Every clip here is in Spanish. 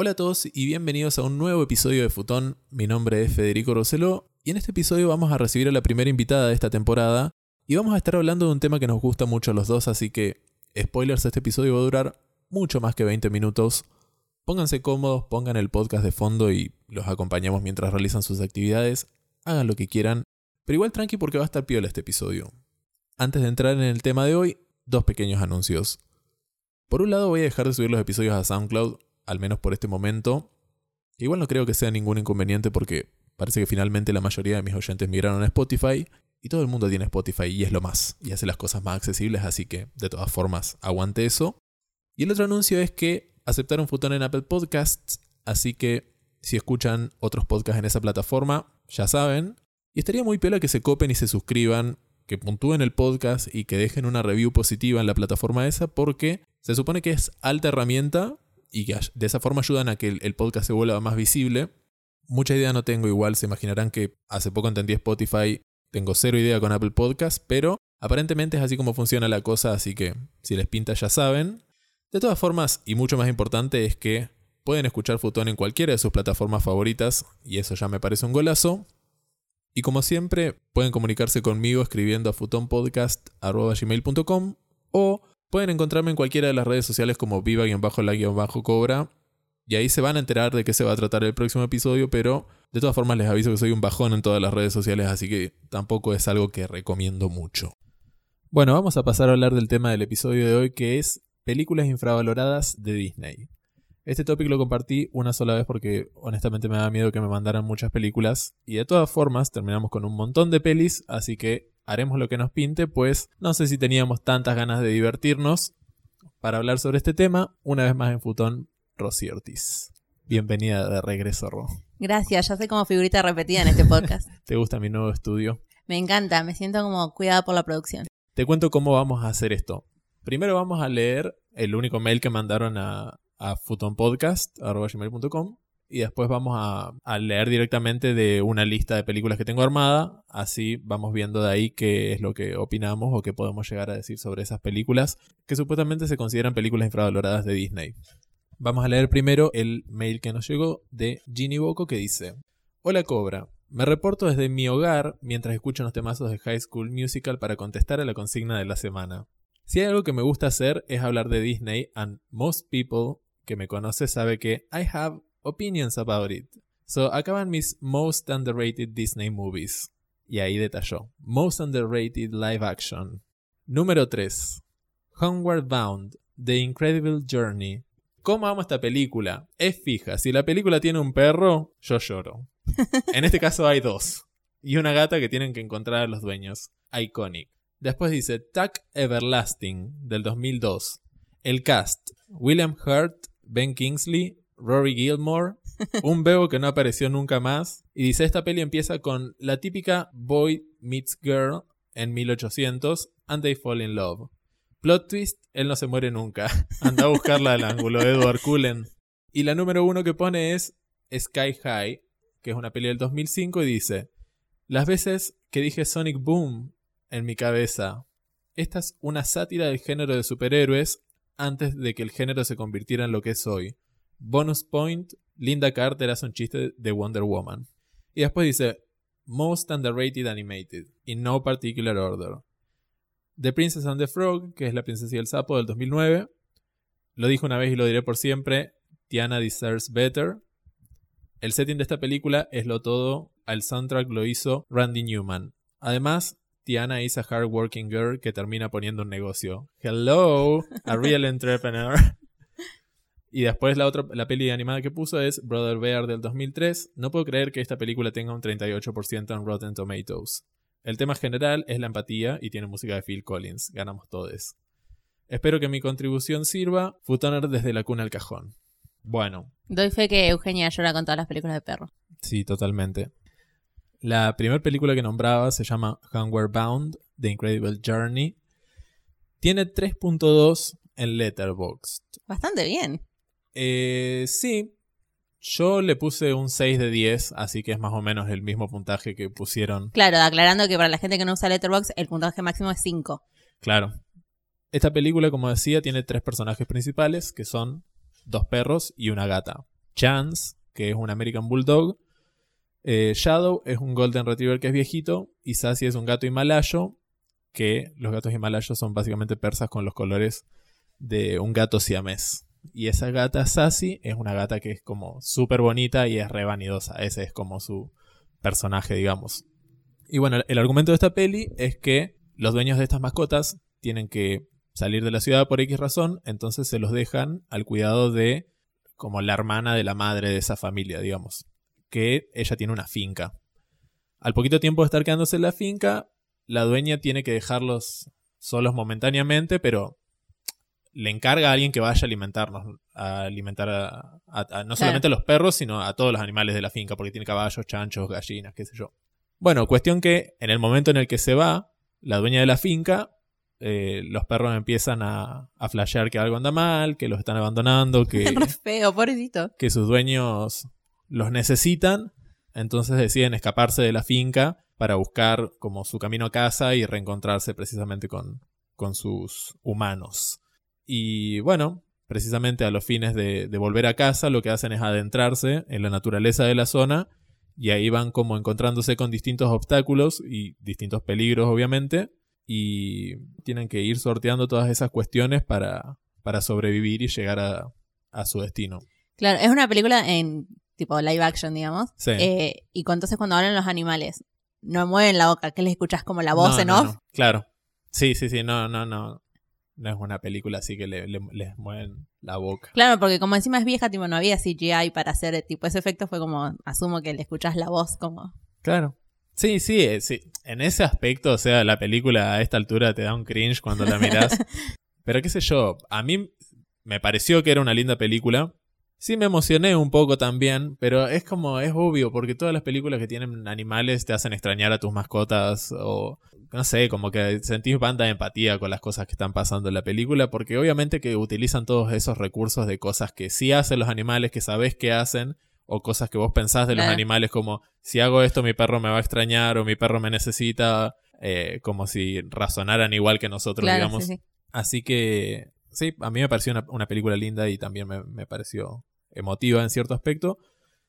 Hola a todos y bienvenidos a un nuevo episodio de Futón. Mi nombre es Federico Roseló y en este episodio vamos a recibir a la primera invitada de esta temporada y vamos a estar hablando de un tema que nos gusta mucho a los dos, así que spoilers, este episodio va a durar mucho más que 20 minutos. Pónganse cómodos, pongan el podcast de fondo y los acompañamos mientras realizan sus actividades. Hagan lo que quieran, pero igual tranqui porque va a estar piola este episodio. Antes de entrar en el tema de hoy, dos pequeños anuncios. Por un lado voy a dejar de subir los episodios a SoundCloud al menos por este momento. Igual no creo que sea ningún inconveniente porque parece que finalmente la mayoría de mis oyentes migraron a Spotify y todo el mundo tiene Spotify y es lo más, y hace las cosas más accesibles, así que de todas formas aguante eso. Y el otro anuncio es que aceptaron Futón en Apple Podcasts, así que si escuchan otros podcasts en esa plataforma, ya saben. Y estaría muy pela que se copen y se suscriban, que puntúen el podcast y que dejen una review positiva en la plataforma esa, porque se supone que es alta herramienta y que de esa forma ayudan a que el, podcast se vuelva más visible. Mucha idea no tengo igual, se imaginarán que hace poco entendí Spotify, tengo cero idea con Apple Podcast, pero aparentemente es así como funciona la cosa, así que si les pinta ya saben. De todas formas, y mucho más importante, es que pueden escuchar Futón en cualquiera de sus plataformas favoritas, y eso ya me parece un golazo. Y como siempre, pueden comunicarse conmigo escribiendo a futonpodcast.gmail.com o Pueden encontrarme en cualquiera de las redes sociales como viva-la-cobra. Y ahí se van a enterar de qué se va a tratar el próximo episodio, pero de todas formas les aviso que soy un bajón en todas las redes sociales, así que tampoco es algo que recomiendo mucho. Bueno, vamos a pasar a hablar del tema del episodio de hoy, que es películas infravaloradas de Disney. Este tópico lo compartí una sola vez porque honestamente me da miedo que me mandaran muchas películas y de todas formas terminamos con un montón de pelis, así que haremos lo que nos pinte, pues no sé si teníamos tantas ganas de divertirnos. Para hablar sobre este tema, una vez más en Futón, Rosy Ortiz. Bienvenida de regreso, Ro. Gracias, ya soy como figurita repetida en este podcast. ¿Te gusta mi nuevo estudio? Me encanta, me siento como cuidada por la producción. Te cuento cómo vamos a hacer esto. Primero vamos a leer el único mail que mandaron a, a futonpodcast.com y después vamos a, leer directamente de una lista de películas que tengo armada. Así vamos viendo de ahí qué es lo que opinamos o qué podemos llegar a decir sobre esas películas que supuestamente se consideran películas infravaloradas de Disney. Vamos a leer primero el mail que nos llegó de Ginny Boco que dice: Hola Cobra. Me reporto desde mi hogar mientras escucho los temazos de High School Musical para contestar a la consigna de la semana. Si hay algo que me gusta hacer es hablar de Disney, and most people que me conoce sabe que I have opinions about it. So acaban mis most underrated Disney movies. Y ahí detalló. Most underrated live action. Número 3. Homeward Bound. The Incredible Journey. ¿Cómo amo esta película? Es fija. Si la película tiene un perro, yo lloro. En este caso hay dos. Y una gata que tienen que encontrar a los dueños. Iconic. Después dice Tuck Everlasting del 2002. El cast. William Hurt, Ben Kingsley, Rory Gilmore, un bebo que no apareció nunca más. Y dice, esta peli empieza con la típica boy meets girl en 1800 and they fall in love. Plot twist, él no se muere nunca. Anda a buscarla al ángulo, Edward Cullen. Y la número uno que pone es Sky High, que es una peli del 2005 y dice, las veces que dije Sonic Boom en mi cabeza, esta es una sátira del género de superhéroes antes de que el género se convirtiera en lo que es hoy. Bonus point, Linda Carter hace un chiste de Wonder Woman. Y después dice, Most Underrated Animated, in no particular order. The Princess and the Frog, que es La Princesa y el Sapo del 2009. Lo dijo una vez y lo diré por siempre, Tiana Deserves Better. El setting de esta película es lo todo, al soundtrack lo hizo Randy Newman. Además, Tiana es a hardworking girl que termina poniendo un negocio. Hello, a real entrepreneur. Y después la otra, la peli animada que puso es Brother Bear del 2003. No puedo creer que esta película tenga un 38% en Rotten Tomatoes. El tema general es la empatía y tiene música de Phil Collins. Ganamos todos. Espero que mi contribución sirva. Futoner desde la cuna al cajón. Bueno. Doy fe que Eugenia llora con todas las películas de perro. Sí, totalmente. La primera película que nombraba se llama Homeward Bound, The Incredible Journey. Tiene 3.2 en Letterboxd. Bastante bien. Eh, sí, yo le puse un 6 de 10, así que es más o menos el mismo puntaje que pusieron. Claro, aclarando que para la gente que no usa Letterboxd, el puntaje máximo es 5. Claro. Esta película, como decía, tiene tres personajes principales, que son dos perros y una gata. Chance, que es un American Bulldog. Eh, Shadow es un Golden Retriever que es viejito. Y Sassy es un gato himalayo, que los gatos himalayos son básicamente persas con los colores de un gato siamés. Y esa gata Sassy es una gata que es como súper bonita y es re vanidosa. Ese es como su personaje, digamos. Y bueno, el argumento de esta peli es que los dueños de estas mascotas tienen que salir de la ciudad por X razón, entonces se los dejan al cuidado de como la hermana de la madre de esa familia, digamos, que ella tiene una finca. Al poquito tiempo de estar quedándose en la finca, la dueña tiene que dejarlos solos momentáneamente, pero le encarga a alguien que vaya a alimentarnos, a alimentar a, no solamente a los perros, sino a todos los animales de la finca, porque tiene caballos, chanchos, gallinas, qué sé yo. Bueno, cuestión que en el momento en el que se va, la dueña de la finca, eh, los perros empiezan a, a flashear que algo anda mal, que los están abandonando, que, feo, pobrecito. que sus dueños los necesitan, entonces deciden escaparse de la finca para buscar como su camino a casa y reencontrarse precisamente con, con sus humanos. Y bueno, precisamente a los fines de, de, volver a casa, lo que hacen es adentrarse en la naturaleza de la zona y ahí van como encontrándose con distintos obstáculos y distintos peligros, obviamente, y tienen que ir sorteando todas esas cuestiones para, para sobrevivir y llegar a, a su destino. Claro, es una película en tipo live action, digamos. Sí. Eh, y entonces cuando hablan los animales, no mueven la boca, que les escuchas como la voz No, en no, off. no. Claro. Sí, sí, sí, no, no, no. No es una película así que le, le- les mueven la boca. Claro, porque como encima es vieja, tipo, no había CGI para hacer tipo ese efecto, fue como, asumo que le escuchas la voz como... Claro. Sí, sí, eh, sí. En ese aspecto, o sea, la película a esta altura te da un cringe cuando la miras. Pero qué sé yo, a mí me pareció que era una linda película. Sí me emocioné un poco también, pero es como, es obvio, porque todas las películas que tienen animales te hacen extrañar a tus mascotas o, no sé, como que sentís banda empatía con las cosas que están pasando en la película, porque obviamente que utilizan todos esos recursos de cosas que sí hacen los animales, que sabes que hacen, o cosas que vos pensás de los animales como, si hago esto mi perro me va a extrañar o mi perro me necesita, eh, como si razonaran igual que nosotros, Claro, digamos. sí, sí. Así que sí, a mí me pareció una, una película linda y también me, me pareció emotiva en cierto aspecto.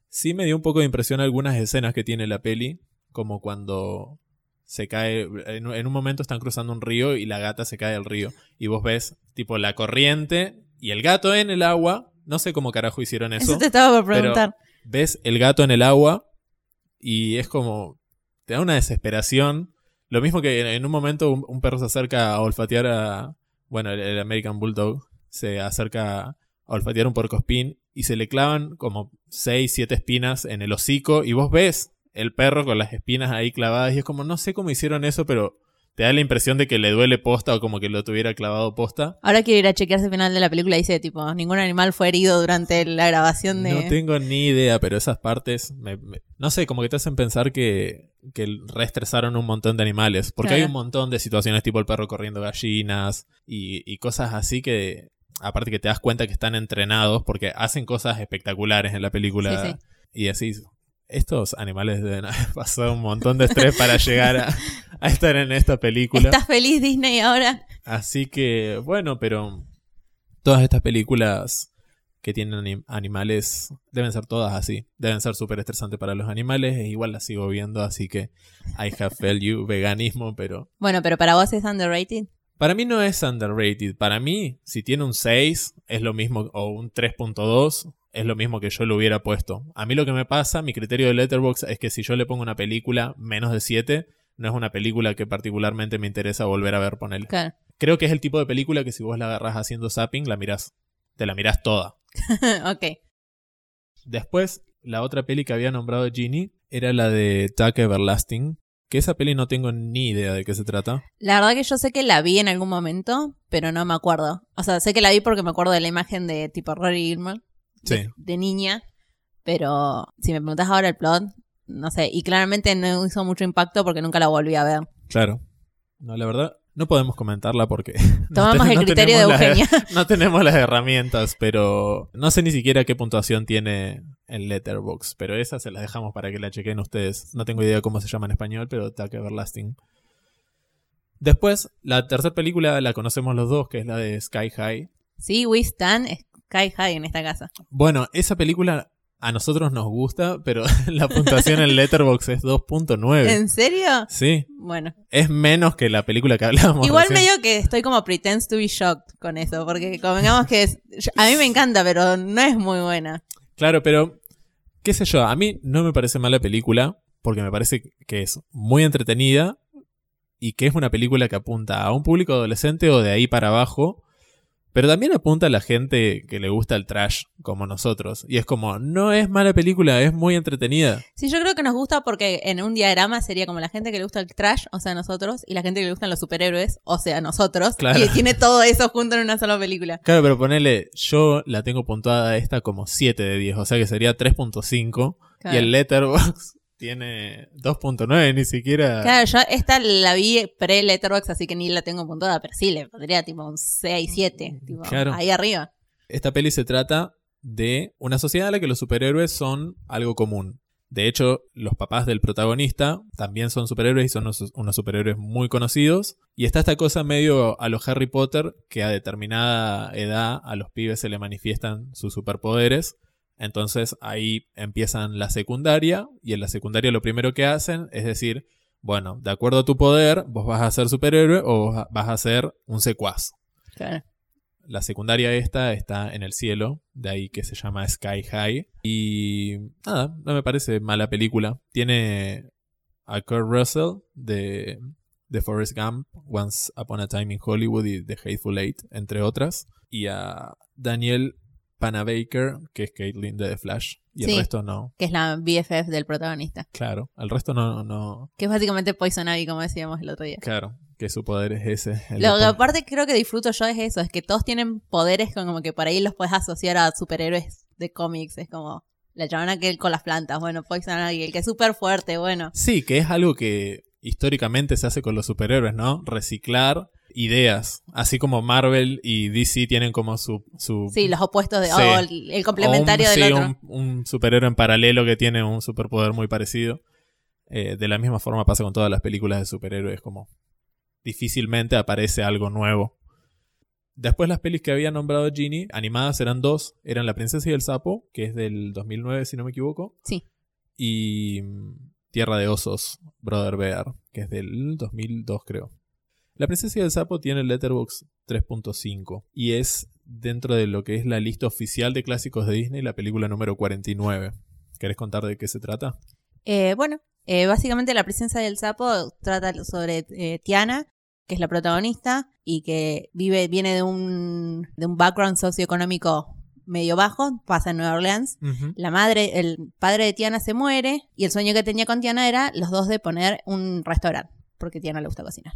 Sí me dio un poco de impresión algunas escenas que tiene la peli, como cuando se cae, en, en un momento están cruzando un río y la gata se cae del río y vos ves tipo la corriente y el gato en el agua, no sé cómo carajo hicieron eso, Eso te estaba por pero- preguntar. ves el gato en el agua y es como, te da una desesperación. Lo mismo que en, en un momento un, un perro se acerca a olfatear a, bueno, el, American Bulldog se acerca a olfatear un porcospín y se le clavan como 6, 7 espinas en el hocico y vos ves el perro con las espinas ahí clavadas y es como, no sé cómo hicieron eso, pero te da la impresión de que le duele posta o como que lo tuviera clavado posta. Ahora quiero ir a chequearse el final de la película dice, tipo, ningún animal fue herido durante la grabación de... No tengo ni idea, pero esas partes, me- me- no sé, como que te hacen pensar que, que reestresaron un montón de animales. Porque hay un montón de situaciones tipo el perro corriendo gallinas y, y cosas así que, aparte que te das cuenta que están entrenados porque hacen cosas espectaculares en la película. Sí, sí. Y así, estos animales deben haber pasado un montón de estrés para llegar a, a estar en esta película. ¿Estás feliz Disney ahora? Así que, bueno, pero todas estas películas que tienen anim- animales deben ser todas así. Deben ser súper estresantes para los animales. E igual las sigo viendo, así que I have felt you, veganismo, pero... Bueno, pero para vos es underrated. Para mí no es underrated. Para mí, si tiene un 6, es lo mismo, o un 3.2, es lo mismo que yo lo hubiera puesto. A mí lo que me pasa, mi criterio de Letterboxd es que si yo le pongo una película menos de 7, no es una película que particularmente me interesa volver a ver, ponerle. Claro. Creo que es el tipo de película que si vos la agarras haciendo zapping, la mirás. Te la mirás toda. ok. Después, la otra peli que había nombrado Ginny era la de Tuck Everlasting. Que esa peli no tengo ni idea de qué se trata. La verdad que yo sé que la vi en algún momento, pero no me acuerdo. O sea, sé que la vi porque me acuerdo de la imagen de tipo Rory Gilmore Sí. de niña, pero si me preguntas ahora el plot, no sé. Y claramente no hizo mucho impacto porque nunca la volví a ver. Claro. No, la verdad, no podemos comentarla porque. no Tomamos te- el no criterio de las- Eugenia. no tenemos las herramientas, pero no sé ni siquiera qué puntuación tiene en Letterboxd. Pero esa se las dejamos para que la chequen ustedes. No tengo idea cómo se llama en español, pero Tuck Everlasting. Después, la tercera película la conocemos los dos, que es la de Sky High. sí, We Stand Sky High en esta casa. Bueno, esa película A nosotros nos gusta, pero la puntuación en Letterboxd es 2.9. ¿En serio? Sí, Bueno. es menos que la película que hablábamos. Igual recién. medio que estoy como pretends to be shocked con eso, porque convengamos que es- a mí me encanta, pero no es muy buena. Claro, pero qué sé yo, a mí no me parece mala película porque me parece que es muy entretenida y que es una película que apunta a un público adolescente o de ahí para abajo, pero también apunta a la gente que le gusta el trash como nosotros. Y es como, no es mala película, es muy entretenida. Sí, yo creo que nos gusta porque en un diagrama sería como la gente que le gusta el trash, o sea, nosotros, y la gente que le gustan los superhéroes, o sea, nosotros. Claro. Y tiene todo eso junto en una sola película. Claro, pero ponele, yo la tengo puntuada esta como 7 de 10, o sea que sería 3.5 y Claro. el Letterboxd tiene 2.9, ni siquiera... Claro, yo esta la vi pre-Letterboxd, así que ni la tengo puntuada, pero sí, le pondría tipo un 6, 7, tipo, Claro. ahí arriba. Esta peli se trata de una sociedad en la que los superhéroes son algo común. De hecho, los papás del protagonista también son superhéroes y son unos, unos superhéroes muy conocidos. Y está esta cosa medio a los Harry Potter, que a determinada edad a los pibes se le manifiestan sus superpoderes. Entonces ahí empiezan la secundaria y en la secundaria lo primero que hacen es decir, bueno, de acuerdo a tu poder, vos vas a ser superhéroe o vas a ser un secuaz. Claro. La secundaria esta está en el cielo, de ahí que se llama Sky High. Y nada, no me parece mala película. Tiene a Kurt Russell de, de Forrest Gump, Once Upon a Time in Hollywood y The Hateful Eight, entre otras. Y a Daniel Panabaker, que es Caitlyn de The Flash. Y Sí. el resto no. Que es la BFF del protagonista. Claro, el resto no, no. Que es básicamente Poison Ivy, como decíamos el otro día. Claro, que su poder es ese. Lo que aparte creo que disfruto yo es eso, es que todos tienen poderes con como que por ahí los puedes asociar a superhéroes de cómics. Es como la chavana que con las plantas, bueno, Poison Ivy, el que es súper fuerte, bueno. Sí, que es algo que históricamente se hace con los superhéroes, ¿no? Reciclar ideas. Así como Marvel y DC tienen como su. su Sí, los opuestos de. Sí. Oh, el, el complementario un, del sí, otro. Un, un superhéroe en paralelo que tiene un superpoder muy parecido. Eh, de la misma forma pasa con todas las películas de superhéroes, como difícilmente aparece algo nuevo. Después las pelis que había nombrado Ginny, animadas eran dos. Eran La Princesa y el Sapo, que es del 2009 si no me equivoco. Sí. Y mm, Tierra de Osos, Brother Bear, que es del 2002 creo. La Princesa y el Sapo tiene Letterboxd 3.5 y es dentro de lo que es la lista oficial de clásicos de Disney la película número 49. ¿Querés contar de qué se trata? Eh, bueno, eh, básicamente La presencia del sapo trata sobre eh, Tiana, que es la protagonista y que vive, viene de un, de un background socioeconómico medio bajo, pasa en Nueva Orleans. La madre, el padre de Tiana se muere y el sueño que tenía con Tiana era los dos de poner un restaurante, porque Tiana le gusta cocinar.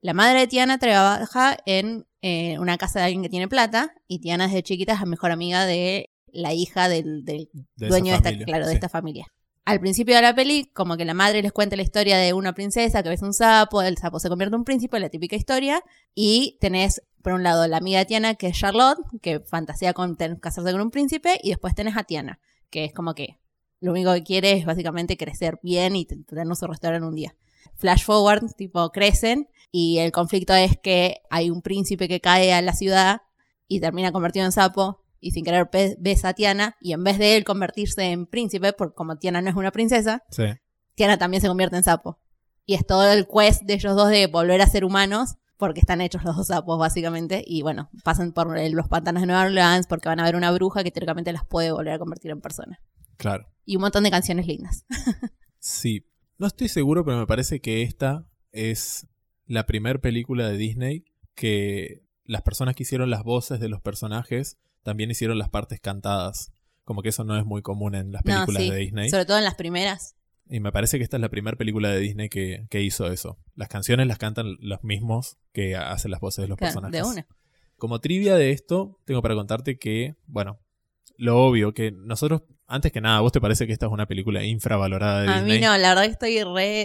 La madre de Tiana trabaja en eh, una casa de alguien que tiene plata y Tiana desde chiquita es la mejor amiga de la hija del, del De dueño de esta, familia, claro, de esta familia. Al principio de la peli, como que la madre les cuenta la historia de una princesa que ves un sapo, el sapo se convierte en un príncipe, la típica historia, y tenés, por un lado, la amiga de Tiana, que es Charlotte, que fantasea con casarse con un príncipe, y después tenés a Tiana, que es como que lo único que quiere es básicamente crecer bien y tener su restaurante un día. Flash forward, tipo, crecen, y el conflicto es que hay un príncipe que cae a la ciudad y termina convertido en sapo, y sin querer besa a Tiana, y en vez de él convertirse en príncipe, porque como Tiana no es una princesa, Sí. Tiana también se convierte en sapo. Y es todo el quest de ellos dos de volver a ser humanos, porque están hechos los dos sapos, básicamente. Y bueno, pasan por los pantanos de Nueva Orleans porque van a ver una bruja que teóricamente las puede volver a convertir en personas. Claro. Y un montón de canciones lindas. Sí. No estoy seguro, pero me parece que esta es la primera película de Disney que las personas que hicieron las voces de los personajes también hicieron las partes cantadas. Como que eso no es muy común en las No, películas sí. de Disney. Sobre todo en las primeras. Y me parece que esta es la primera película de Disney que, que hizo eso. Las canciones las cantan los mismos que hacen las voces de los Claro, personajes. de una. Como trivia de esto, tengo para contarte que, bueno, lo obvio, que nosotros, antes que nada, ¿vos te parece que esta es una película infravalorada de A Disney? mí no, la verdad que estoy re,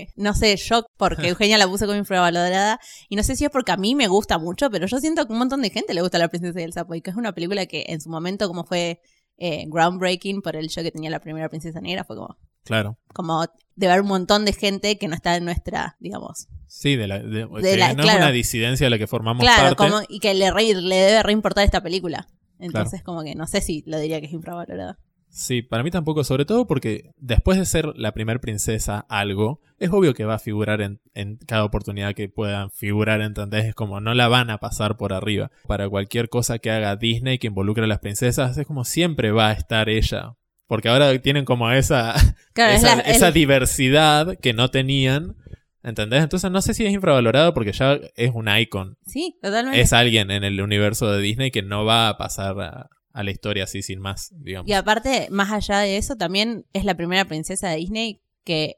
eh, no sé, shock porque Eugenia la puso como infravalorada. Y no sé si es porque a mí me gusta mucho, pero yo siento que un montón de gente le gusta La Princesa y el Sapo. Y que es una película que en su momento, como fue eh, groundbreaking por el show que tenía la primera Princesa Negra, fue como, Claro. como de ver un montón de gente que no está en nuestra, digamos. Sí, de la, de- la- no claro. es una disidencia de la que formamos claro, parte. como, y que le, re- le debe reimportar esta película. Entonces, como que no sé si lo diría que es infravalorada. Sí, para mí tampoco, sobre todo porque después de ser la primer princesa algo, es obvio que va a figurar en, en cada oportunidad que puedan figurar, ¿entendés? Es como no la van a pasar por arriba. Para cualquier cosa que haga Disney que involucre a las princesas, es como siempre va a estar ella. Porque ahora tienen como esa, Claro, es esa, la- esa el- diversidad que no tenían. ¿Entendés? Entonces no sé si es infravalorado porque ya es un icon. Sí, totalmente. Es alguien en el universo de Disney que no va a pasar a, a la historia así sin más, digamos. Y aparte, más allá de eso, también es la primera princesa de Disney que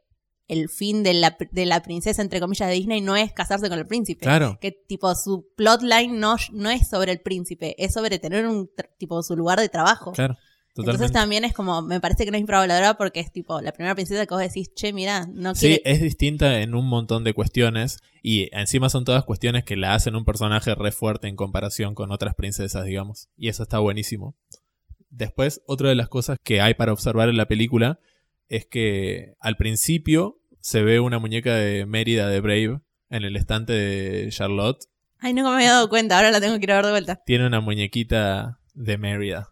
el fin de la, de la princesa, entre comillas, de Disney no es casarse con el príncipe. Claro. Que tipo su plotline no, no es sobre el príncipe, es sobre tener un tipo su lugar de trabajo. Claro, totalmente. Entonces también es como, me parece que no es infravalorada porque es tipo la primera princesa que vos decís, che, mira, no Sí, quiere. es distinta en un montón de cuestiones y encima son todas cuestiones que la hacen un personaje re fuerte en comparación con otras princesas, digamos. Y eso está buenísimo. Después, otra de las cosas que hay para observar en la película es que al principio se ve una muñeca de Mérida de Brave en el estante de Charlotte. Ay, nunca me había dado cuenta, ahora la tengo que ir a ver de vuelta. Tiene una muñequita de Mérida.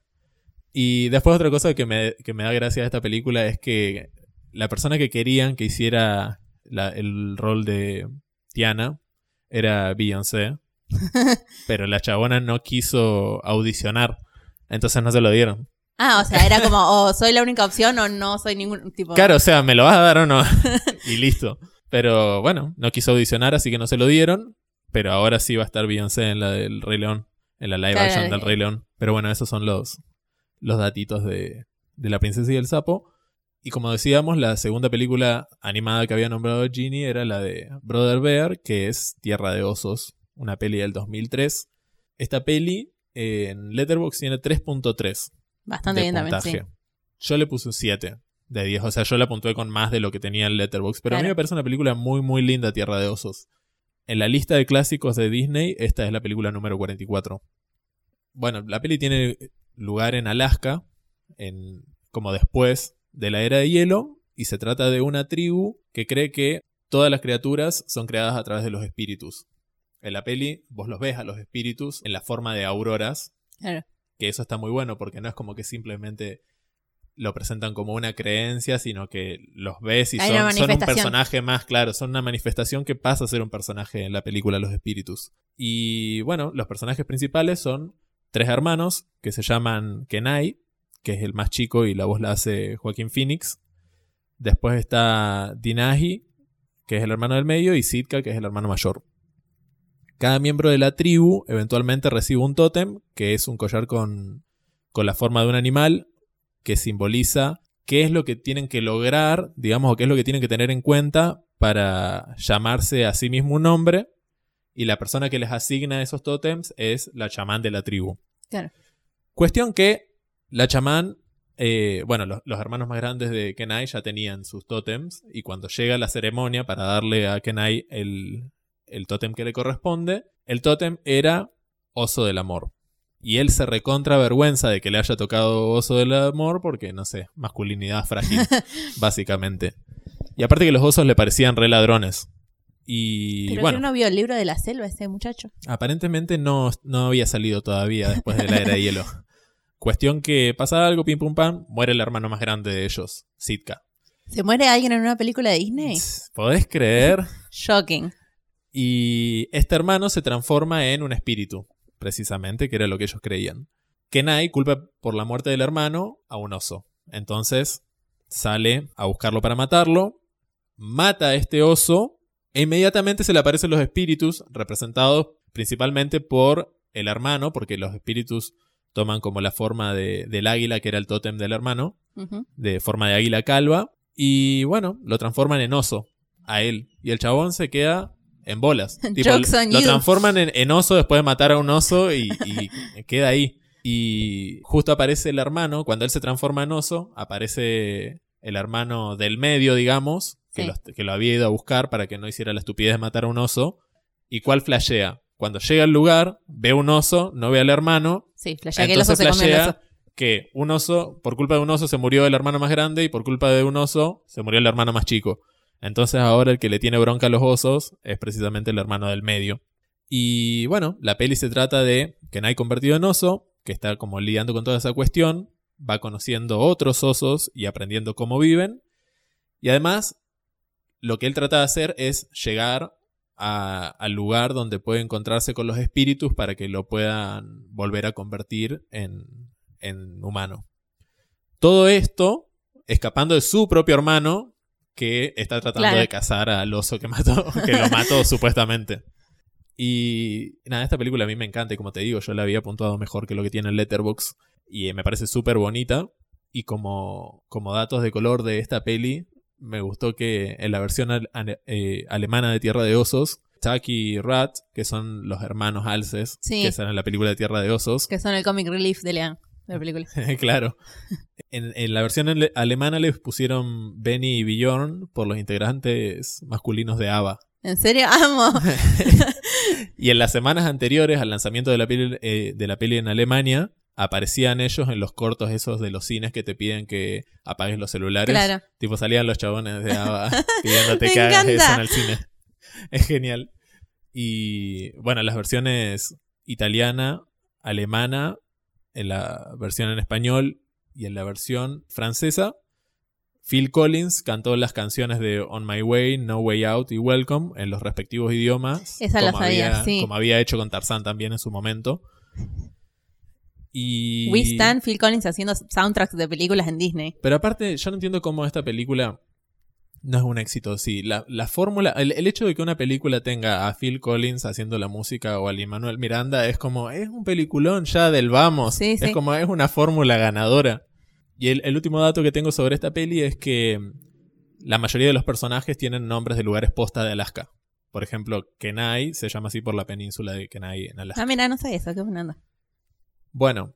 Y después otra cosa que me, que me da gracia de esta película es que la persona que querían que hiciera la- el rol de Tiana era Beyoncé. pero la chabona no quiso audicionar. Entonces no se lo dieron. Ah, o sea, era como, o soy la única opción o no soy ningún tipo. Claro, o sea, ¿me lo vas a dar o no? y listo. Pero bueno, no quiso audicionar, así que no se lo dieron. Pero ahora sí va a estar Beyoncé en la del Rey León. En la live Claro, action del eh. Rey León. Pero bueno, esos son los, los datitos de, de La Princesa y el Sapo. Y como decíamos, la segunda película animada que había nombrado Ginny era la de Brother Bear, que es Tierra de Osos, una peli del 2003. Esta peli eh, en Letterboxd tiene 3.3 Bastante de bien también, sí. puntaje. Yo le puse un 7 de 10. O sea, yo la puntué con más de lo que tenía el Letterboxd. Pero a mí me parece una película muy, muy linda, Tierra de Osos. En la lista de clásicos de Disney, esta es la película número 44. Bueno, la peli tiene lugar en Alaska, en, como después de la era de hielo, y se trata de una tribu que cree que todas las criaturas son creadas a través de los espíritus. En la peli, vos los ves a los espíritus en la forma de auroras, Claro. que eso está muy bueno porque no es como que simplemente lo presentan como una creencia, sino que los ves y son, son un personaje más, claro, son una manifestación que pasa a ser un personaje en la película Los Espíritus. Y bueno, los personajes principales son tres hermanos que se llaman Kenai, que es el más chico y la voz la hace Joaquín Phoenix. Después está Dinahi, que es el hermano del medio, y Sitka, que es el hermano mayor. Cada miembro de la tribu eventualmente recibe un tótem, que es un collar con, con la forma de un animal, que simboliza qué es lo que tienen que lograr, digamos, o qué es lo que tienen que tener en cuenta para llamarse a sí mismo un nombre. Y la persona que les asigna esos tótems es la chamán de la tribu. Claro. Cuestión que la chamán, eh, bueno, los, los hermanos más grandes de Kenai ya tenían sus tótems y cuando llega la ceremonia para darle a Kenai el, el tótem que le corresponde, el tótem era oso del amor. Y él se recontra vergüenza de que le haya tocado oso del amor porque, no sé, masculinidad frágil, básicamente. Y aparte que los osos le parecían re ladrones. Y Pero bueno, que no vio el libro de la selva ese muchacho. Aparentemente no, no había salido todavía después de la era de hielo. Cuestión que pasa algo, pim pum pam, muere el hermano más grande de ellos, Sitka. ¿Se muere alguien en una película de Disney? ¿Podés creer? Shocking. Y este hermano se transforma en un espíritu, precisamente, que era lo que ellos creían. Kenai culpa por la muerte del hermano a un oso. Entonces sale a buscarlo para matarlo, mata a este oso e inmediatamente se le aparecen los espíritus, representados principalmente por el hermano, porque los espíritus toman como la forma de- del águila, que era el tótem del hermano, de forma de águila calva. Y bueno, lo transforman en oso a él. Y el chabón se queda en bolas. Tipo, lo transforman en, en oso después de matar a un oso y, y queda ahí. Y justo aparece el hermano. Cuando él se transforma en oso, aparece el hermano del medio, digamos, que, Sí. los- que lo había ido a buscar para que no hiciera la estupidez de matar a un oso. ¿Y cuál flashea? Cuando llega al lugar, ve un oso, no ve al hermano, Sí, flashea que el oso se flashea oso. que un oso, por culpa de un oso se murió el hermano más grande y por culpa de un oso se murió el hermano más chico. Entonces ahora el que le tiene bronca a los osos es precisamente el hermano del medio. Y bueno, la peli se trata de Kenai convertido en oso, que está como lidiando con toda esa cuestión, va conociendo otros osos y aprendiendo cómo viven. Y además, lo que él trata de hacer es llegar a- al lugar donde puede encontrarse con los espíritus para que lo puedan volver a convertir en, en humano. Todo esto escapando de su propio hermano que está tratando Claro. de cazar al oso que mató, que lo mató supuestamente. Y nada, esta película a mí me encanta y como te digo, yo la había puntuado mejor que lo que tiene el Letterboxd y me parece súper bonita. Y como, como datos de color de esta peli, me gustó que en la versión ale- eh, alemana de Tierra de Osos, Chucky y Rat, que son los hermanos Alces, Sí. que salen en la película de Tierra de Osos, Que son el comic relief de Leanne, de la película. claro. En, en la versión ale- alemana les pusieron Benny y Bjorn por los integrantes masculinos de ABBA. ¿En serio? Amo. Y en las semanas anteriores al lanzamiento de la peli, eh, de la peli en Alemania, aparecían ellos en los cortos esos de los cines que te piden que apagues los celulares. Claro. Tipo salían los chabones de ABBA pidiéndote que hagas eso en el cine. Es genial. Y bueno, las versiones italiana, alemana, en la versión en español y en la versión francesa, Phil Collins cantó las canciones de On My Way, No Way Out y Welcome en los respectivos idiomas. Esa la como sabía, había, sí. Como había hecho con Tarzán también en su momento. Y... We Stand Phil Collins haciendo soundtracks de películas en Disney. Pero aparte, yo no entiendo cómo esta película no es un éxito. Sí, la, la fórmula, el, el hecho de que una película tenga a Phil Collins haciendo la música o a Lin-Manuel Miranda es como, es un peliculón ya del vamos. Sí, es sí. como, es una fórmula ganadora. Y el, el último dato que tengo sobre esta peli es que la mayoría de los personajes tienen nombres de lugares posta de Alaska. Por ejemplo, Kenai se llama así por la península de Kenai en Alaska. Ah, mira, no sabía eso, qué onda. Bueno,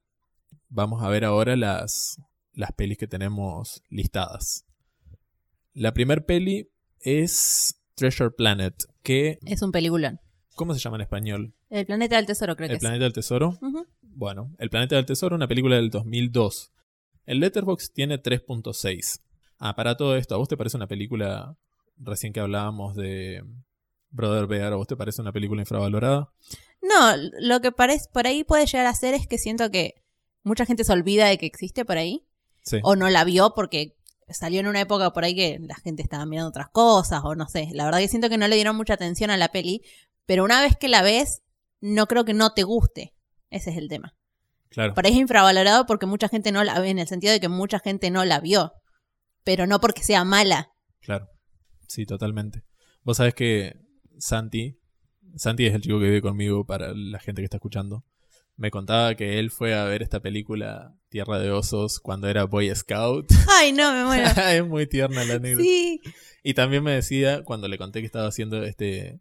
vamos a ver ahora las, las pelis que tenemos listadas. La primer peli es Treasure Planet, que... Es un peliculón. ¿Cómo se llama en español? El planeta del tesoro, creo que ¿El planeta del tesoro? es. Bueno, El planeta del tesoro, una película del 2002. El Letterboxd tiene 3.6. Ah, para todo esto, ¿a vos te parece una película, recién que hablábamos de Brother Bear, ¿a vos te parece una película infravalorada? No, lo que parece por ahí puede llegar a ser es que siento que mucha gente se olvida de que existe por ahí Sí. o no la vio porque salió en una época por ahí que la gente estaba mirando otras cosas o no sé. La verdad que siento que no le dieron mucha atención a la peli, pero una vez que la ves, no creo que no te guste. Ese es el tema. Claro. Por ahí es infravalorado porque mucha gente no la ve, en el sentido de que mucha gente no la vio, pero no porque sea mala. Claro. Sí, totalmente. Vos sabés que Santi, Santi es el chico que vive conmigo para la gente que está escuchando, me contaba que él fue a ver esta película Tierra de Osos cuando era Boy Scout. Ay, no, me muero. es muy tierna la anécdota. Sí. Y también me decía, cuando le conté que estaba haciendo este,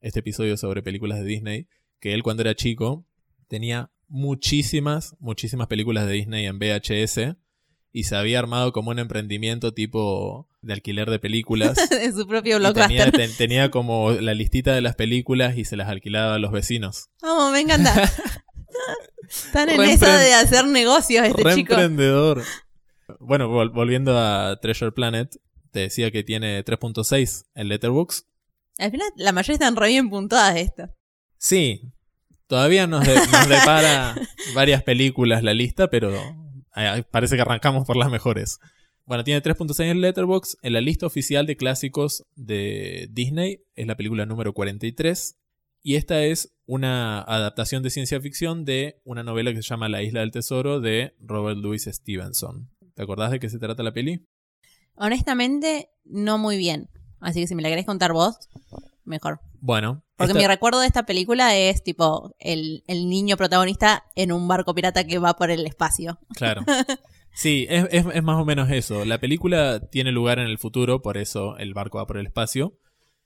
este episodio sobre películas de Disney, que él cuando era chico tenía muchísimas, muchísimas películas de Disney en VHS y se había armado como un emprendimiento tipo de alquiler de películas. de su propio tenía, blockbuster. ten- tenía como la listita de las películas y se las alquilaba a los vecinos. Vamos, me encanta. Están en esa de hacer negocios este Re chico. emprendedor. Bueno, vol- volviendo a Treasure Planet, te decía que tiene 3.6 en Letterboxd. Al final, la mayoría están re bien puntuadas de esto. Sí, todavía nos, de- nos depara varias películas la lista, pero eh, parece que arrancamos por las mejores. Bueno, tiene 3.6 en Letterboxd. En la lista oficial de clásicos de Disney es la película número 43. Y esta es una adaptación de ciencia ficción de una novela que se llama La Isla del Tesoro de Robert Louis Stevenson. ¿Te acordás de qué se trata la peli? Honestamente, no muy bien. Así que si me la querés contar vos, mejor. Bueno, Porque esta- mi recuerdo de esta película es tipo el, el niño protagonista en un barco pirata que va por el espacio. Claro. Sí, es, más o menos eso. La película tiene lugar en el futuro, por eso el barco va por el espacio.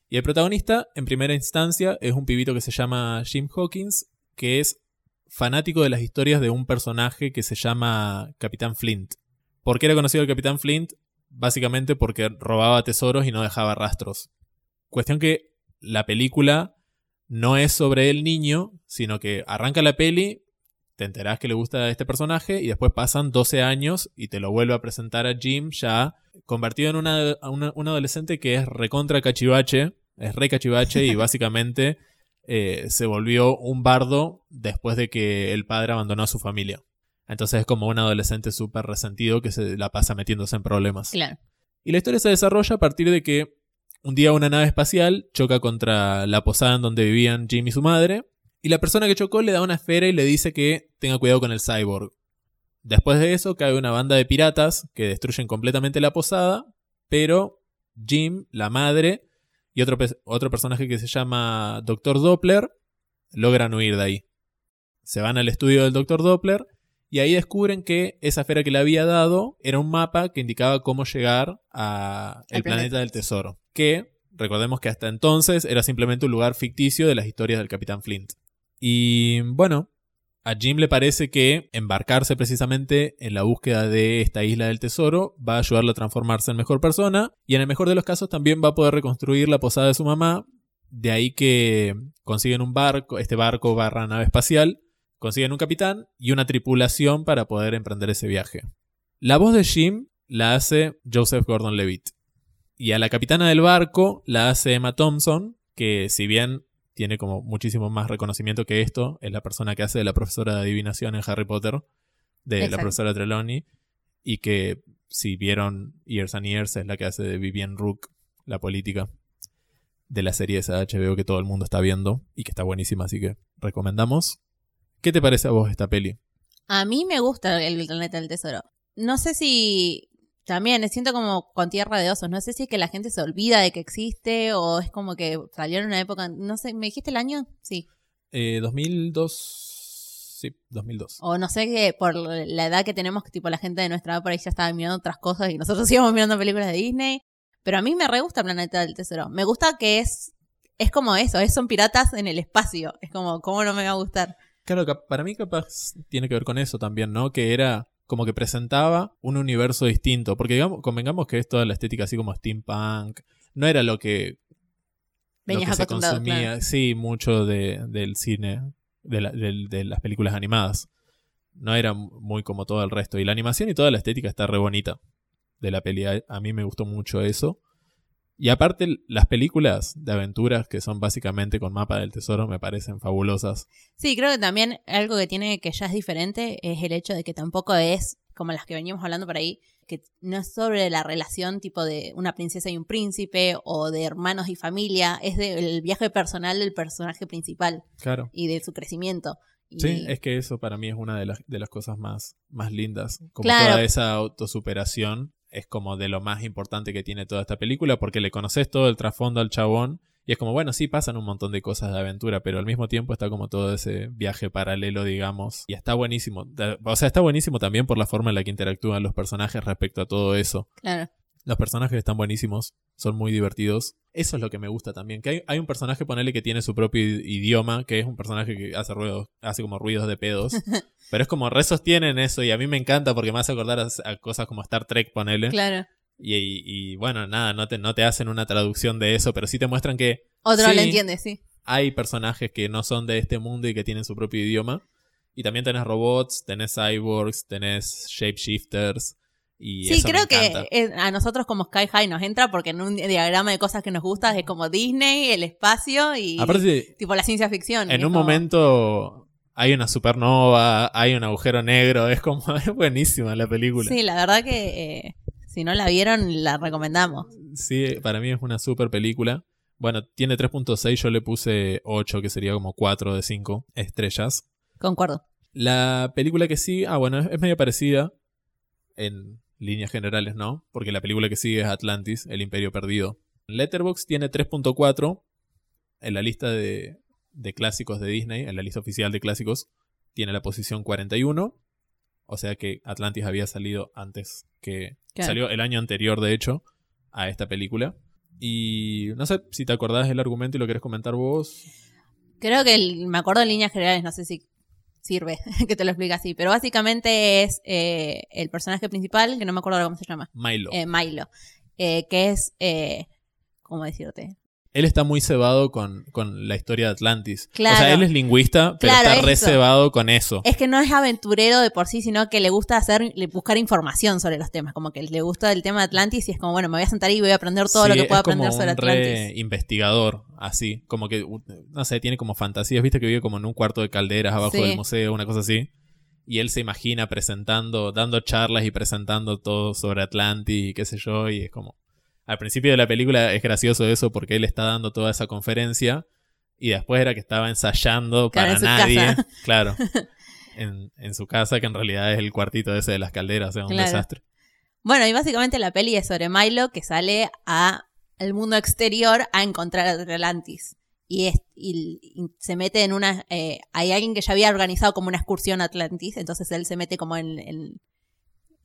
Y el protagonista, en primera instancia, es un pibito que se llama Jim Hawkins, que es fanático de las historias de un personaje que se llama Capitán Flint. ¿Por qué era conocido el Capitán Flint? Básicamente porque robaba tesoros y no dejaba rastros. Cuestión que la película no es sobre el niño, sino que arranca la peli, te enterás que le gusta este personaje y después pasan 12 años y te lo vuelve a presentar a Jim ya convertido en una, un adolescente que es recontra cachivache, es re cachivache y básicamente eh, se volvió un bardo después de que el padre abandonó a su familia. Entonces es como un adolescente súper resentido que se la pasa metiéndose en problemas. Claro. Y la historia se desarrolla a partir de que un día una nave espacial choca contra la posada en donde vivían Jim y su madre, y la persona que chocó le da una esfera y le dice que tenga cuidado con el cyborg. Después de eso cae una banda de piratas que destruyen completamente la posada, pero Jim, la madre y otro, pe- otro personaje que se llama Dr. Doppler logran huir de ahí. Se van al estudio del Dr. Doppler y ahí descubren que esa esfera que le había dado era un mapa que indicaba cómo llegar al planeta. del tesoro. Que, recordemos que hasta entonces era simplemente un lugar ficticio de las historias del Capitán Flint. Y bueno, a Jim le parece que embarcarse precisamente en la búsqueda de esta isla del tesoro va a ayudarle a transformarse en mejor persona y en el mejor de los casos también va a poder reconstruir la posada de su mamá. De ahí que consiguen un barco, este barco barra nave espacial, consiguen un capitán y una tripulación para poder emprender ese viaje. La voz de Jim la hace Joseph Gordon-Levitt. Y a la capitana del barco la hace Emma Thompson, que si bien tiene como muchísimo más reconocimiento que esto, es la persona que hace de la profesora de adivinación en Harry Potter, de la profesora Trelawney, y que si vieron Years and Years es la que hace de Vivian Rook, la política de la serie esa de HBO que todo el mundo está viendo y que está buenísima, así que recomendamos. ¿Qué te parece a vos esta peli? A mí me gusta el planeta del tesoro. No sé si también siento como con tierra de osos. No sé si es que la gente se olvida de que existe o es como que salió en una época. No sé, ¿me dijiste el año? Sí. Eh, 2002. Sí, 2002. O no sé que por la edad que tenemos, que tipo la gente de nuestra edad por ahí ya estaba mirando otras cosas y nosotros íbamos mirando películas de Disney. Pero a mí me re gusta Planeta del Tesoro. Me gusta que es. Es como eso, es, son piratas en el espacio. Es como, ¿cómo no me va a gustar? Claro, para mí capaz tiene que ver con eso también, ¿no? Que era como que presentaba un universo distinto. Porque digamos, convengamos que es toda la estética así como steampunk. No era lo que, lo que se consumía, claro. sí, mucho de, del cine, de, la- del- de las películas animadas. No era muy como todo el resto. Y la animación y toda la estética está re bonita de la peli. A mí me gustó mucho eso. Y aparte, las películas de aventuras que son básicamente con mapa del tesoro me parecen fabulosas. Sí, creo que también algo que tiene que ya es diferente es el hecho de que tampoco es como las que veníamos hablando por ahí, que no es sobre la relación tipo de una princesa y un príncipe o de hermanos y familia, es del viaje personal del personaje principal Claro. y de su crecimiento. Y- Sí, es que eso para mí es una de las, de las cosas más, más lindas. Como Claro. toda esa autosuperación es como de lo más importante que tiene toda esta película porque le conoces todo el trasfondo al chabón y es como, bueno, sí pasan un montón de cosas de aventura, pero al mismo tiempo está como todo ese viaje paralelo, digamos. Y está buenísimo. O sea, está buenísimo también por la forma en la que interactúan los personajes respecto a todo eso. Claro. Los personajes están buenísimos, son muy divertidos. Eso es lo que me gusta también. Que hay, hay un personaje, ponele, que tiene su propio idioma, que es un personaje que hace ruidos, hace como ruidos de pedos. pero es como resostienen eso y a mí me encanta porque me hace acordar a, a cosas como Star Trek, ponele. Claro. Y, y- y, bueno, nada, no te, no te hacen una traducción de eso, pero sí te muestran que Otro Sí. lo entiende, sí. hay personajes que no son de este mundo y que tienen su propio idioma. Y también tenés robots, tenés cyborgs, tenés shapeshifters. Y Sí, creo que a nosotros como Sky High nos entra porque en un diagrama de cosas que nos gustan es como Disney, el espacio y Aparte, tipo la ciencia ficción. En un como- momento hay una supernova, hay un agujero negro, es como, es buenísima la película. Sí, la verdad que eh, si no la vieron, la recomendamos. Sí, para mí es una super película. Bueno, tiene 3.6, yo le puse 8, que sería como 4 de 5 estrellas. Concuerdo. La película que sigue, ah, bueno, es, es medio parecida en líneas generales, ¿no? Porque la película que sigue es Atlantis, El Imperio Perdido. Letterboxd tiene 3.4 en la lista de, de clásicos de Disney, en la lista oficial de clásicos, tiene la posición 41. O sea que Atlantis había salido antes que... Salió el año anterior, de hecho, a esta película. Y no sé si te acordás del argumento y lo querés comentar vos. Creo que el- me acuerdo en líneas generales, no sé si sirve que te lo explique así, pero básicamente es eh, el personaje principal, que no me acuerdo ahora cómo se llama, Milo. eh, Milo, eh, que es, eh, ¿cómo decirte? Él está muy cebado con, con la historia de Atlantis. Claro. O sea, él es lingüista, pero Claro, está re eso. cebado con eso. Es que no es aventurero de por sí, sino que le gusta hacer, buscar información sobre los temas, como que le gusta el tema de Atlantis y es como, bueno, me voy a sentar ahí y voy a aprender todo Sí, lo que pueda es como aprender sobre un re Atlantis. investigador, así. Como que, no sé, tiene como fantasías. Viste que vive como en un cuarto de calderas abajo Sí. del museo, una cosa así. y él se imagina presentando, dando charlas y presentando todo sobre Atlantis y qué sé yo, y es como... Al principio de la película es gracioso eso porque él está dando toda esa conferencia y después era que estaba ensayando Claro, para en nadie, casa. claro, en, en su casa que en realidad es el cuartito ese de las calderas, o sea, un Claro. desastre. Bueno, y básicamente la peli es sobre Milo que sale a el mundo exterior a encontrar a Atlantis. Y, es- y- y se mete en una... eh, hay alguien que ya había organizado como una excursión a Atlantis, entonces él se mete como en... en-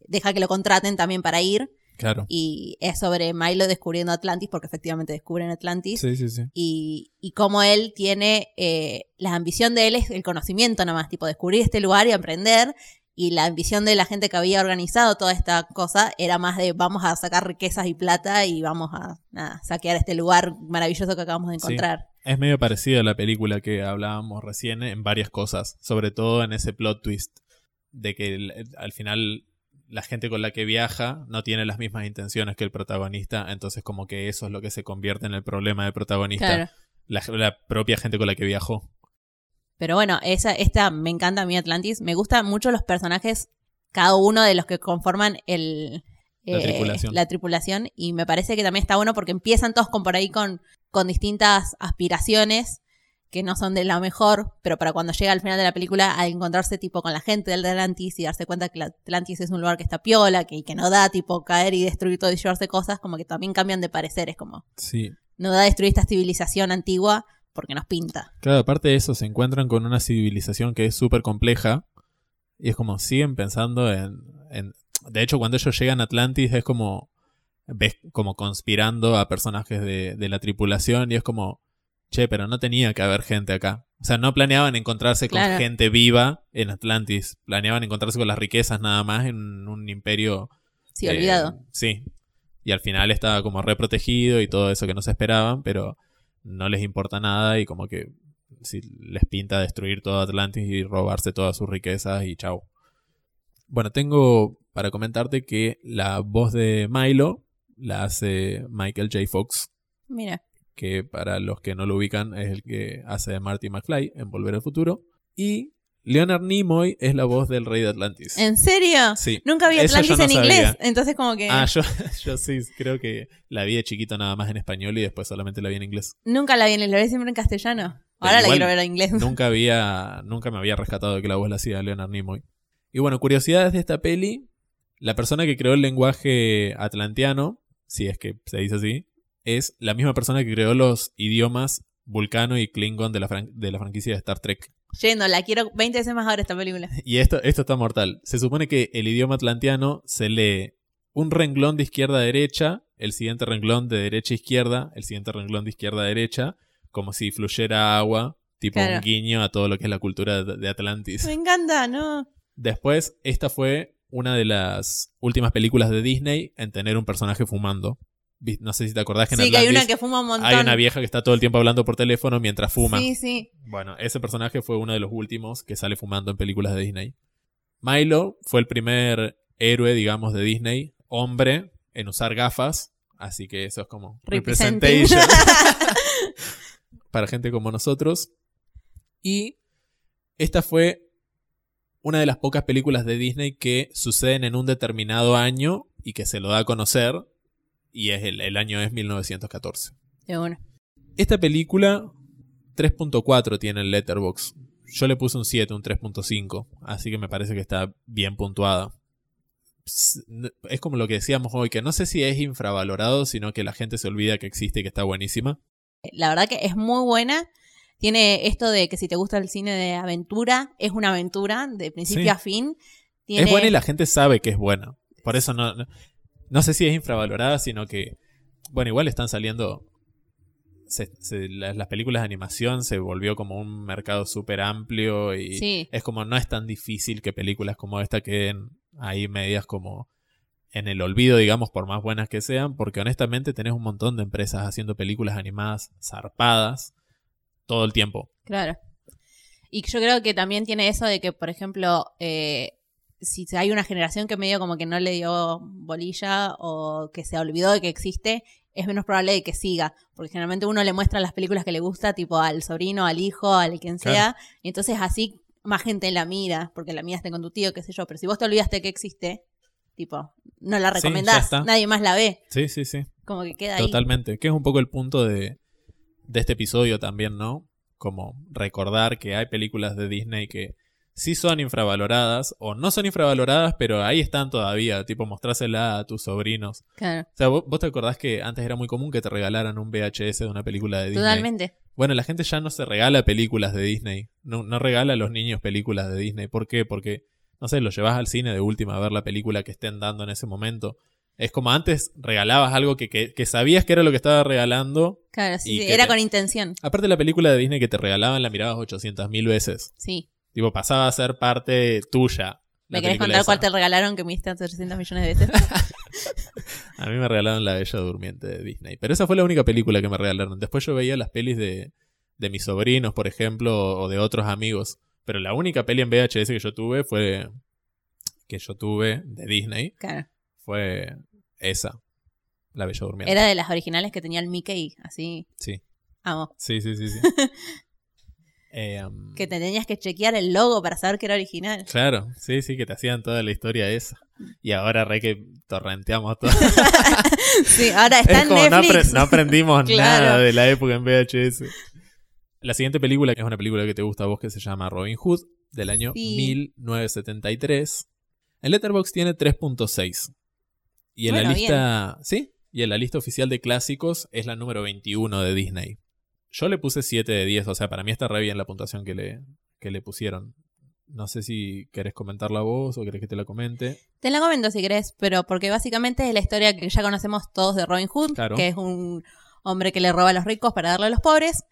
deja que lo contraten también para ir. Claro. Y es sobre Milo descubriendo Atlantis, porque efectivamente descubren Atlantis. Sí, sí, sí. y, y cómo él tiene, eh, la ambición de él es el conocimiento nomás, tipo descubrir este lugar y aprender, y la ambición de la gente que había organizado toda esta cosa era más de vamos a sacar riquezas y plata y vamos a nada, saquear este lugar maravilloso que acabamos de Sí. encontrar. Es medio parecida a la película que hablábamos recién en varias cosas, sobre todo en ese plot twist de que el- al final la gente con la que viaja no tiene las mismas intenciones que el protagonista, entonces como que eso es lo que se convierte en el problema del protagonista, Claro. la, la propia gente con la que viajó. Pero bueno, esa, esta me encanta a mí Atlantis. Me gustan mucho los personajes, cada uno de los que conforman el, La eh, tripulación. la tripulación. Y me parece que también está bueno porque empiezan todos con por ahí con, con distintas aspiraciones que no son de la mejor, pero para cuando llega al final de la película a encontrarse tipo con la gente del Atlantis y darse cuenta que la Atlantis es un lugar que está piola, que, que no da tipo caer y destruir todo y llevarse cosas, como que también cambian de pareceres, como Sí. no da destruir esta civilización antigua porque nos pinta. Claro, aparte de eso, se encuentran con una civilización que es súper compleja y es como siguen pensando en, en... De hecho, cuando ellos llegan a Atlantis es como... Ves como conspirando a personajes de, de la tripulación y es como... Che, pero no tenía que haber gente acá. O sea, no planeaban encontrarse con Claro. gente viva en Atlantis. Planeaban encontrarse con las riquezas nada más en un imperio... Sí, eh, olvidado. Sí. Y al final estaba como reprotegido y todo eso que no se esperaban, pero no les importa nada y como que si les pinta destruir todo Atlantis y robarse todas sus riquezas y chau. Bueno, tengo para comentarte que la voz de Milo la hace Michael J. Fox, Mira. Que para los que no lo ubican es el que hace de Marty McFly en Volver al Futuro. Y Leonard Nimoy es la voz del rey de Atlantis. ¿En serio? Sí. Nunca vi Atlantis no en sabía. inglés, entonces como que Ah, yo, yo sí, creo que la vi de chiquito nada más en español y después solamente la vi en inglés. nunca la vi en inglés, la vi siempre en castellano. Pero Ahora la quiero ver en inglés. Nunca había, nunca me había rescatado de que la voz la hacía Leonard Nimoy. Y bueno, curiosidades de esta peli. La persona que creó el lenguaje atlanteano, si es que se dice así, es la misma persona que creó los idiomas vulcano y klingon de la, fran- de la franquicia de Star Trek. Yendo, la quiero 20 veces más ahora esta película. Y esto, esto está mortal. Se supone que el idioma atlanteano se lee un renglón de izquierda a derecha, el siguiente renglón de derecha a izquierda, el siguiente renglón de izquierda a derecha, como si fluyera agua, tipo Claro. un guiño a todo lo que es la cultura de Atlantis. Me encanta, ¿no? Después, esta fue una de las últimas películas de Disney en tener un personaje fumando. No sé si te acordás que en Sí, que hay una que fuma un montón. hay una vieja que está todo el tiempo hablando por teléfono mientras fuma. Sí, sí. Bueno, ese personaje fue uno de los últimos que sale fumando en películas de Disney. Milo fue el primer héroe, digamos, de Disney, hombre, en usar gafas. Así que eso es como representation para gente como nosotros. Y esta fue una de las pocas películas de Disney que suceden en un determinado año y que se lo da a conocer. Y es el, el año es 1914. De una. Esta película 3.4 tiene el Letterbox. Yo le puse un 7, un 3.5, así que me parece que está bien puntuada. Es como lo que decíamos hoy, que no sé si es infravalorado, sino que la gente se olvida que existe y que está buenísima. La verdad que es muy buena. Tiene esto de que si te gusta el cine de aventura, es una aventura de principio Sí. a fin. Tiene... Es buena y la gente sabe que es buena. Por eso no, no, no sé si es infravalorada, sino que, bueno, igual están saliendo... se- se- la- las películas de animación se volvió como un mercado súper amplio y Sí. es como no es tan difícil que películas como esta queden ahí medias como en el olvido, digamos, por más buenas que sean, porque honestamente tenés un montón de empresas haciendo películas animadas zarpadas todo el tiempo. Claro. Y yo creo que también tiene eso de que, por ejemplo, eh, si hay una generación que medio como que no le dio bolilla o que se olvidó de que existe, es menos probable de que siga. Porque generalmente uno le muestra las películas que le gusta, tipo al sobrino, al hijo, al quien sea. Claro. Y entonces así más gente la mira, porque la miraste con tu tío, qué sé yo, pero si vos te olvidaste que existe, tipo, no la recomendás, nadie más la ve, Sí, sí, sí. como que queda ahí. Totalmente. Que es un poco el punto de, de este episodio también, ¿no? Como recordar que hay películas de Disney que sí son infravaloradas o no son infravaloradas, pero ahí están todavía, tipo mostrásela a tus sobrinos. Claro, O sea, vos, vos te acordás que antes era muy común que te regalaran un VHS de una película de Disney. totalmente. Bueno, la gente ya no se regala películas de Disney. No, no regala a los niños películas de Disney. ¿Por qué? Porque, no sé, los llevas al cine de última a ver la película que estén dando en ese momento. Es como antes regalabas algo que, que, que sabías que era lo que estaba regalando. Claro, sí, sí, era te- con intención, Aparte la película de Disney que te regalaban la mirabas 800 mil veces. sí. Tipo, pasaba a ser parte tuya. ¿Me querés contar esa. cuál te regalaron que me diste 300 millones de veces? A mí me regalaron La Bella Durmiente de Disney. Pero esa fue la única película que me regalaron. Después yo veía las pelis de, de mis sobrinos, por ejemplo, o de otros amigos. Pero la única peli en VHS que yo tuve fue. que yo tuve de Disney claro. fue esa. La Bella Durmiente. Era de las originales que tenía el Mickey, así, Sí. amo. Sí, sí, sí, sí. Eh, um, Que te tenías que chequear el logo para saber que era original. Claro, sí, sí, que te hacían toda la historia esa. Y ahora re que torrenteamos todo. Sí, ahora está es en como no, Netflix. apre- no aprendimos Claro. nada de la época en VHS. La siguiente película, que es una película que te gusta a vos, que se llama Robin Hood, del año Sí. 1973. En Letterboxd tiene 3.6. Y en la lista. ¿Sí? Y en la lista oficial de clásicos es la número 21 de Disney. Yo le puse 7 de 10, o sea, para mí está re bien la puntuación que le, que le pusieron. No sé si querés comentarla vos o querés que te la comente. Te la comento si querés, pero porque básicamente es la historia que ya conocemos todos de Robin Hood, Claro. que es un hombre que le roba a los ricos para darle a los pobres.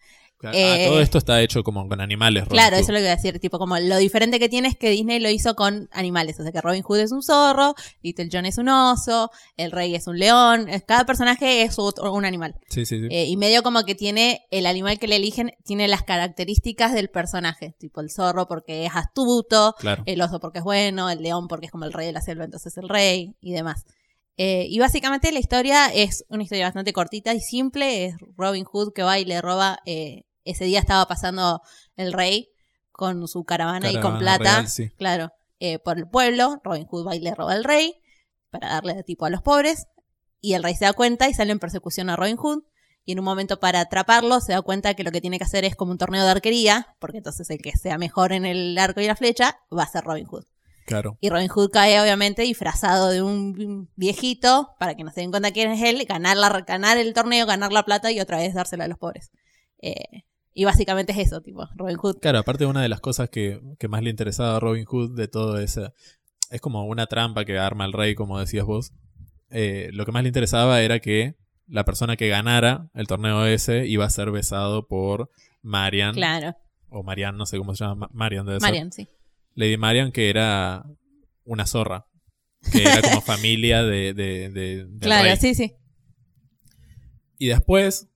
Claro, Eh, ah, todo esto está hecho como con animales. Robin Claro, Hood. eso es lo que iba a decir. Tipo, como lo diferente que tiene es que Disney lo hizo con animales. O sea, que Robin Hood es un zorro, Little John es un oso, el rey es un león. es- Cada personaje es otro- un animal. Sí, sí, sí. Eh, y medio como que tiene el animal que le eligen, tiene las características del personaje. Tipo, el zorro porque es astuto, claro. el oso porque es bueno, el león porque es como el rey de la selva, entonces el rey y demás. Eh, y básicamente la historia es una historia bastante cortita y simple. Es Robin Hood que va y le roba. eh, ese día estaba pasando el rey con su caravana, y con plata. real, sí. Claro, eh, por el pueblo. Robin Hood va y le roba al rey para darle tipo a los pobres. Y el rey se da cuenta y sale en persecución a Robin Hood. Y en un momento para atraparlo se da cuenta que lo que tiene que hacer es como un torneo de arquería, porque entonces el que sea mejor en el arco y la flecha va a ser Robin Hood. Claro. Y Robin Hood cae obviamente disfrazado de un viejito para que no se den cuenta quién es él, ganar, la, ganar el torneo, ganar la plata y otra vez dársela a los pobres. Eh, y básicamente es eso, tipo, Robin Hood. Claro, aparte una de las cosas que, que más le interesaba a Robin Hood de todo ese... Es como una trampa que arma el rey, como decías vos. Eh, lo que más le interesaba era que la persona que ganara el torneo ese iba a ser besado por Marian. Claro, O Marian, no sé cómo se llama. Ma- Marian debe ser. Marian, sí. Lady Marian, que era una zorra. Que era como familia de, de, de- Claro, rey. sí, sí. Y después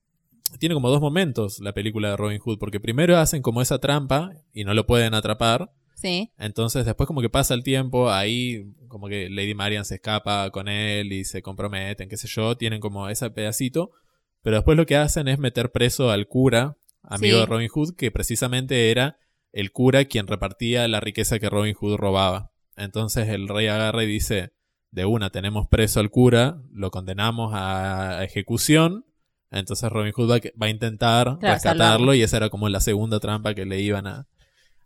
tiene como dos momentos la película de Robin Hood, porque primero hacen como esa trampa y no lo pueden atrapar. Sí, Entonces después como que pasa el tiempo, ahí como que Lady Marian se escapa con él y se comprometen, qué sé yo, tienen como ese pedacito. Pero después lo que hacen es meter preso al cura, amigo Sí. de Robin Hood, que precisamente era el cura quien repartía la riqueza que Robin Hood robaba. Entonces el rey agarra y dice, de una tenemos preso al cura, lo condenamos a ejecución. Entonces Robin Hood va, va a intentar Claro, rescatarlo salvarlo. y esa era como la segunda trampa que le iban a...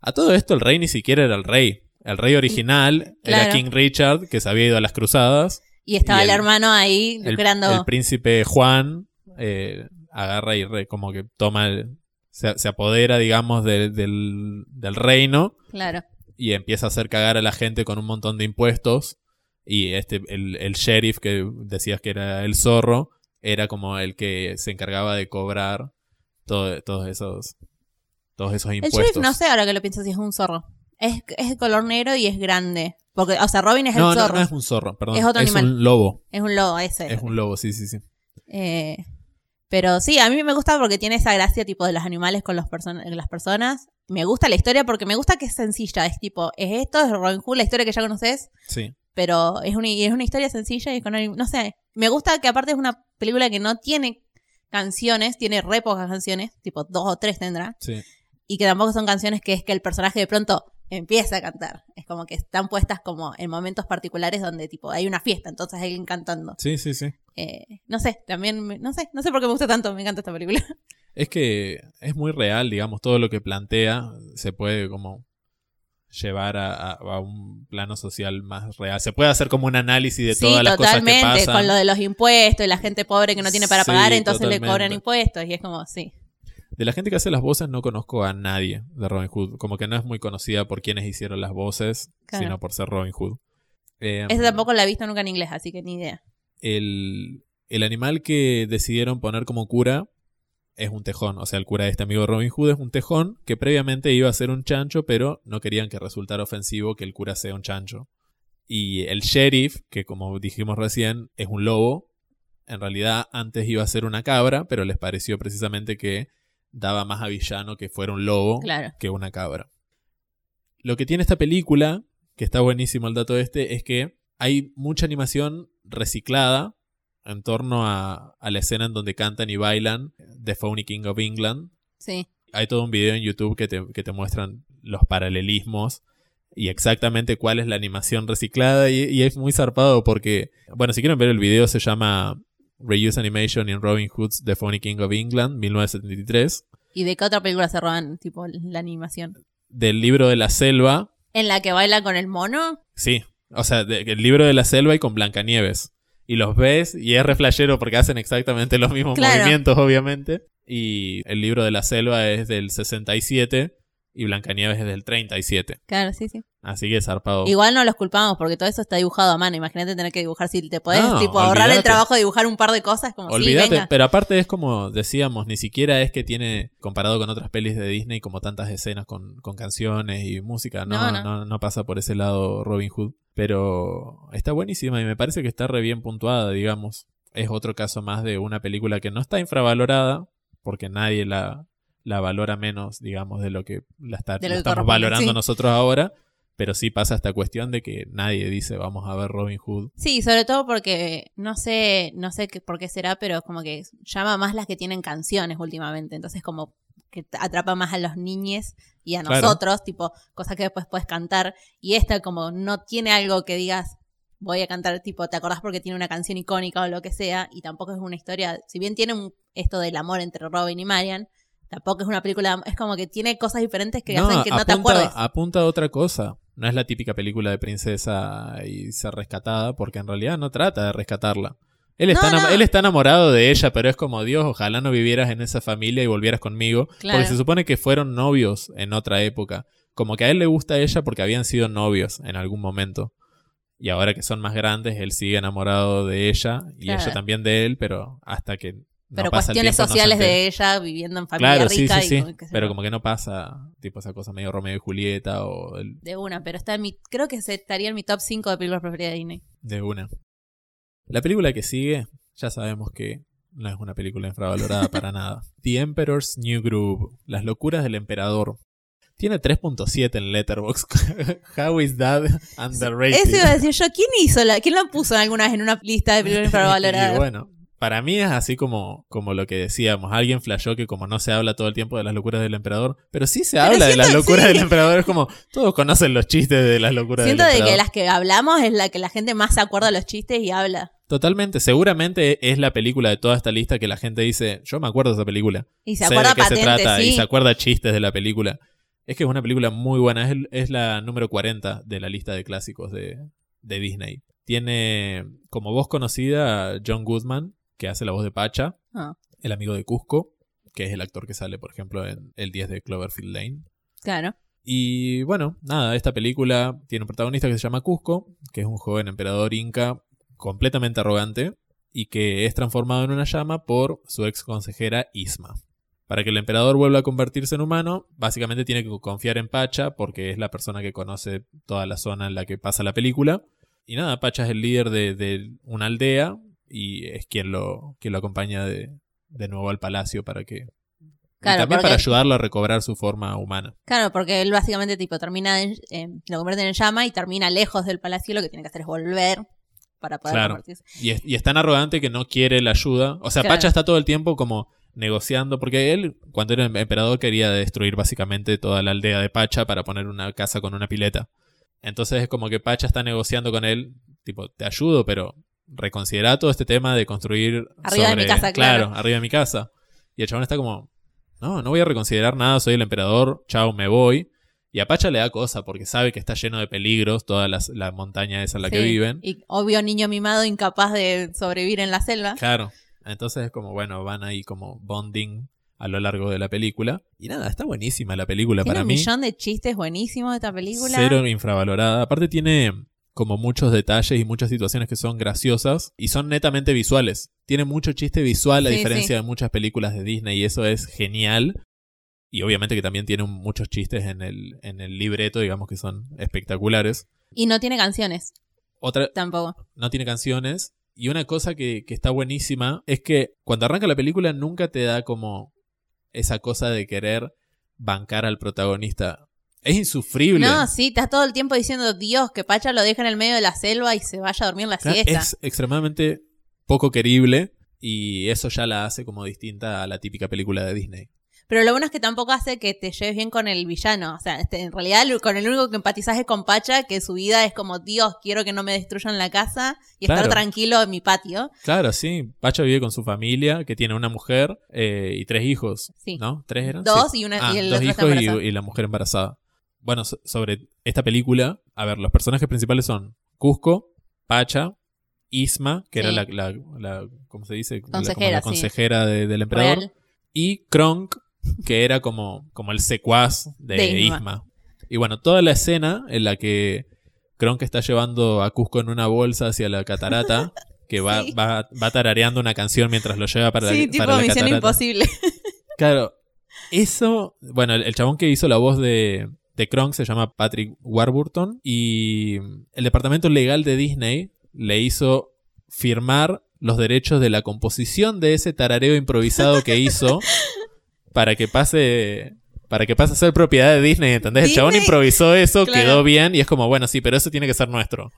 A todo esto el rey ni siquiera era el rey. El rey original era. King Richard, que se había ido a las cruzadas. y estaba Y el, el- hermano ahí El, lucrando. el príncipe Juan eh, agarra y re- como que toma el- se, se apodera, digamos, de- del, del reino Claro, y empieza a hacer cagar a la gente con un montón de impuestos. Y este, el, el sheriff que decías que era el zorro, era como el que se encargaba de cobrar todo- todos esos todos esos el impuestos. sheriff no sé ahora que lo pienso si es un zorro. Es, es de color negro y es grande. Porque, o sea, Robin es no, el no, zorro. no es un zorro, perdón. Es otro animal. un lobo. Es un lobo ese. Es un lobo, sí, sí, sí. Eh, pero sí, a mí me gusta porque tiene esa gracia tipo de los animales con los person- las personas. Me gusta la historia porque me gusta que es sencilla. Es tipo, es esto, es Robin Hood, la historia que ya conoces, Sí. Pero es una, es una historia sencilla y con anim- no sé. Me gusta que aparte es una película que no tiene canciones, tiene re pocas canciones, tipo dos o tres tendrá, Sí. y que tampoco son canciones que es que el personaje de pronto empieza a cantar. Es como que están puestas como en momentos particulares donde tipo hay una fiesta, entonces hay alguien cantando. Sí, sí, sí. Eh, no sé, también, me- no sé, no sé por qué me gusta tanto, me encanta esta película. Es que es muy real, digamos, todo lo que plantea se puede como llevar a, a- un plano social más real. Se puede hacer como un análisis de sí, todas las cosas que totalmente, pasan. con lo de los impuestos y la gente pobre que no tiene para Sí, pagar, entonces le totalmente. cobran impuestos y es como, sí. De la gente que hace las voces no conozco a nadie de Robin Hood. Como que no es muy conocida por quienes hicieron las voces, Claro. sino por ser Robin Hood. Eh, Esa tampoco la he visto nunca en inglés, así que ni idea. el, el animal que decidieron poner como cura es un tejón. O sea, el cura de este amigo Robin Hood es un tejón que previamente iba a ser un chancho, pero no querían que resultara ofensivo que el cura sea un chancho. Y el sheriff, que como dijimos recién, es un lobo. En realidad antes iba a ser una cabra, pero les pareció precisamente que daba más a villano que fuera un lobo Claro. que una cabra. Lo que tiene esta película, que está buenísimo el dato este, es que hay mucha animación reciclada en torno a, a la escena en donde cantan y bailan The Phony King of England. Sí. Hay todo un video en YouTube que te, que te muestran los paralelismos y exactamente cuál es la animación reciclada y, y es muy zarpado porque, bueno, si quieren ver el video se llama Reuse Animation in Robin Hood's The Phony King of England, 1973, ¿Y de qué otra película se roban, tipo, la animación? del libro de la selva, ¿En la que baila con el mono? Sí, o sea, de- el libro de la selva y con Blancanieves. Y los ves y es reflejero porque hacen exactamente los mismos Claro. movimientos, obviamente. Y el libro de la selva es del 67 y Blancanieves es del 37. Claro, sí, sí. Así que zarpado. Igual no los culpamos porque todo eso está dibujado a mano. Imagínate tener que dibujar. Si te podés No, tipo, ahorrar el trabajo de dibujar un par de cosas, como sí, Olvídate, venga. pero aparte es como decíamos, ni siquiera es que tiene, comparado con otras pelis de Disney, como tantas escenas con, con canciones y música. No. no. no pasa por ese lado Robin Hood. Pero está buenísima y me parece que está re bien puntuada, digamos. Es otro caso más de una película que no está infravalorada, porque nadie la, la valora menos, digamos, de lo que la, está- la estamos valorando sí. nosotros ahora. Pero sí pasa esta cuestión de que nadie dice vamos a ver Robin Hood. Sí, sobre todo porque no sé, no sé qué- por qué será, pero como que llama más las que tienen canciones últimamente. Entonces como que atrapa más a los niñes y a Claro. nosotros, tipo, cosas que después puedes cantar. Y esta como no tiene algo que digas, voy a cantar, tipo, ¿te acordás porque tiene una canción icónica o lo que sea? Y tampoco es una historia, si bien tiene un- esto del amor entre Robin y Marian, tampoco es una película, es como que tiene cosas diferentes que hacen que no te acuerdes. apunta a otra cosa. No es la típica película de princesa y ser rescatada, porque en realidad no trata de rescatarla. Él está, No, enam- no. él está enamorado de ella, pero es como, Dios, ojalá no vivieras en esa familia y volvieras conmigo. Claro. Porque se supone que fueron novios en otra época. Como que a él le gusta ella porque habían sido novios en algún momento. Y ahora que son más grandes, él sigue enamorado de ella y Claro. ella también de él, pero hasta que no pero pasa el cuestiones tiempo, sociales de ella viviendo en familia Claro, sí, rica sí, y sí. como que se Pero como que no pasa, tipo esa cosa medio Romeo y Julieta o el- de una, pero está en mi creo que estaría en mi top 5 de películas preferidas de Disney. de una. La película que sigue, ya sabemos que no es una película infravalorada para nada. The Emperor's New Groove, Las locuras del emperador. Tiene 3.7 en Letterboxd. How is that underrated? Eso iba a decir yo, ¿quién hizo la quién la puso alguna vez en una lista de películas y infravaloradas? bueno, para mí es así como, como lo que decíamos. Alguien flashó que como no se habla todo el tiempo de las locuras del emperador, pero sí se Pero habla de las siento- locuras sí. del emperador. Es como, todos conocen los chistes de las locuras Siento del de emperador. que las que hablamos es la que la gente más se acuerda de los chistes y habla. Totalmente, seguramente es la película de toda esta lista que la gente dice, yo me acuerdo de esa película. Y se Sé acuerda de qué se trata sí. y se acuerda chistes de la película. Es que es una película muy buena, es, la número 40 de la lista de clásicos de, de Disney. Tiene como voz conocida a John Goodman, que hace la voz de Pacha, Ah, el amigo de Cusco, que es el actor que sale, por ejemplo, en El 10 de Cloverfield Lane. claro. Y bueno, nada, esta película tiene un protagonista que se llama Cusco, que es un joven emperador inca completamente arrogante y que es transformado en una llama por su ex consejera Isma. Para que el emperador vuelva a convertirse en humano, básicamente tiene que confiar en Pacha porque es la persona que conoce toda la zona en la que pasa la película. Y nada, Pacha es el líder de, de una aldea y es quien lo, quien lo acompaña de, de nuevo al palacio para que... y también porque- para ayudarlo a recobrar su forma humana. Claro, porque él básicamente tipo termina en, eh, lo convierte en llama y termina lejos del palacio, lo que tiene que hacer es volver para poder Claro. Y es, y es tan arrogante que no quiere la ayuda. O sea, Claro. Pacha está todo el tiempo como negociando, porque él, cuando era emperador, quería destruir básicamente toda la aldea de Pacha para poner una casa con una pileta. Entonces es como que Pacha está negociando con él, tipo, te ayudo, pero reconsidera todo este tema de construir Arriba de mi casa, claro. arriba de mi casa. Y el chabón está como, no, no voy a reconsiderar nada, soy el emperador, chao, me voy. Y a Pacha le da cosa porque sabe que está lleno de peligros toda la montaña esa en la que viven. Y obvio niño mimado incapaz de sobrevivir en la selva. Claro. Entonces es como, bueno, van ahí como bonding a lo largo de la película. Y nada, está buenísima la película tiene para un mí. millón de chistes buenísimos de esta película. Cero infravalorada. Aparte tiene como muchos detalles y muchas situaciones que son graciosas y son netamente visuales. Tiene mucho chiste visual a diferencia de muchas películas de Disney y eso es genial. Y obviamente que también tiene muchos chistes en el, en el libreto, digamos que son espectaculares. Y no tiene canciones. Otra. Tampoco. No tiene canciones. Y una cosa que, que, está buenísima es que cuando arranca la película nunca te da como esa cosa de querer bancar al protagonista. Es insufrible. No, sí, estás todo el tiempo diciendo, Dios, que Pacha lo deja en el medio de la selva y se vaya a dormir la siesta. Es extremadamente poco querible y eso ya la hace como distinta a la típica película de Disney. Pero lo bueno es que tampoco hace que te lleves bien con el villano. O sea, este, en realidad con el único que empatizas es con Pacha, que su vida es como, Dios, quiero que no me destruyan la casa y estar tranquilo en mi patio. Claro, sí. Pacha vive con su familia, que tiene una mujer eh, y tres hijos. Sí. ¿No? ¿Tres eran? Dos y, una, ah, el dos hijos y, la mujer embarazada. Bueno, sobre esta película, a ver, los personajes principales son Cusco, Pacha, Isma, que era la, la, ¿cómo se dice? Consejera, la, consejera del emperador. Y Kronk, que era como, como el secuaz de, Isma. Y bueno, toda la escena en la que Kronk está llevando a Cusco en una bolsa hacia la catarata, que va, va, va, tarareando una canción mientras lo lleva para, sí, la, tipo para la misión imposible. Claro, eso, bueno, el, chabón que hizo la voz de, de Kronk se llama Patrick Warburton y el departamento legal de Disney le hizo firmar los derechos de la composición de ese tarareo improvisado que hizo para que pase para que pase a ser propiedad de Disney, ¿entendés? El chabón improvisó eso, quedó bien y es como, bueno, sí, pero eso tiene que ser nuestro.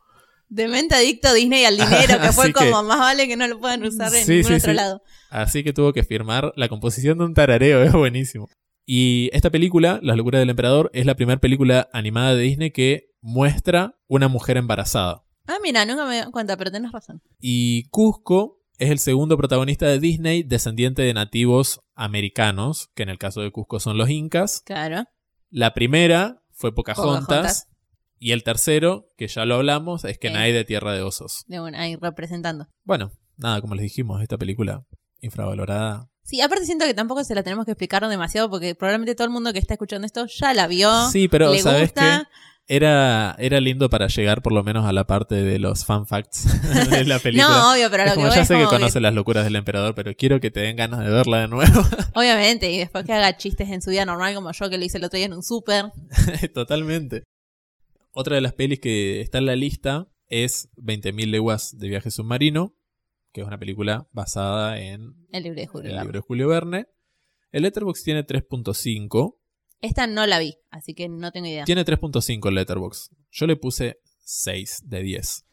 Demente adicto a Disney al dinero, que fue como, más vale que no lo puedan usar en ningún otro lado. Así que tuvo que firmar la composición de un tarareo, es buenísimo. Y esta película, Las locuras del emperador, es la primera película animada de Disney que muestra una mujer embarazada. Ah, mira, nunca me di cuenta, pero tenés razón. Y Cusco es el segundo protagonista de Disney, descendiente de nativos americanos, que en el caso de Cusco son los incas. Claro. La primera fue Pocahontas. Y el tercero, que ya lo hablamos, es Kenai de Tierra de Osos. De bueno, ahí representando. Bueno, nada, como les dijimos, esta película infravalorada. Sí, aparte siento que tampoco se la tenemos que explicar demasiado porque probablemente todo el mundo que está escuchando esto ya la vio. Sí, pero le ¿sabes gusta. Era, era lindo para llegar por lo menos a la parte de los fan facts de la película. no, obvio, pero lo como que ya sé que conoce las locuras del emperador, pero quiero que te den ganas de verla de nuevo. Obviamente, y después que haga chistes en su vida normal como yo que lo hice el otro día en un súper. Totalmente. Otra de las pelis que está en la lista es 20.000 leguas de viaje submarino, que es una película basada en el libro de Julio, el libro de Julio Verne. El Letterboxd tiene 3.5 esta no la vi, así que no tengo idea. Tiene 3.5 el Letterbox. Yo le puse 6 de 10.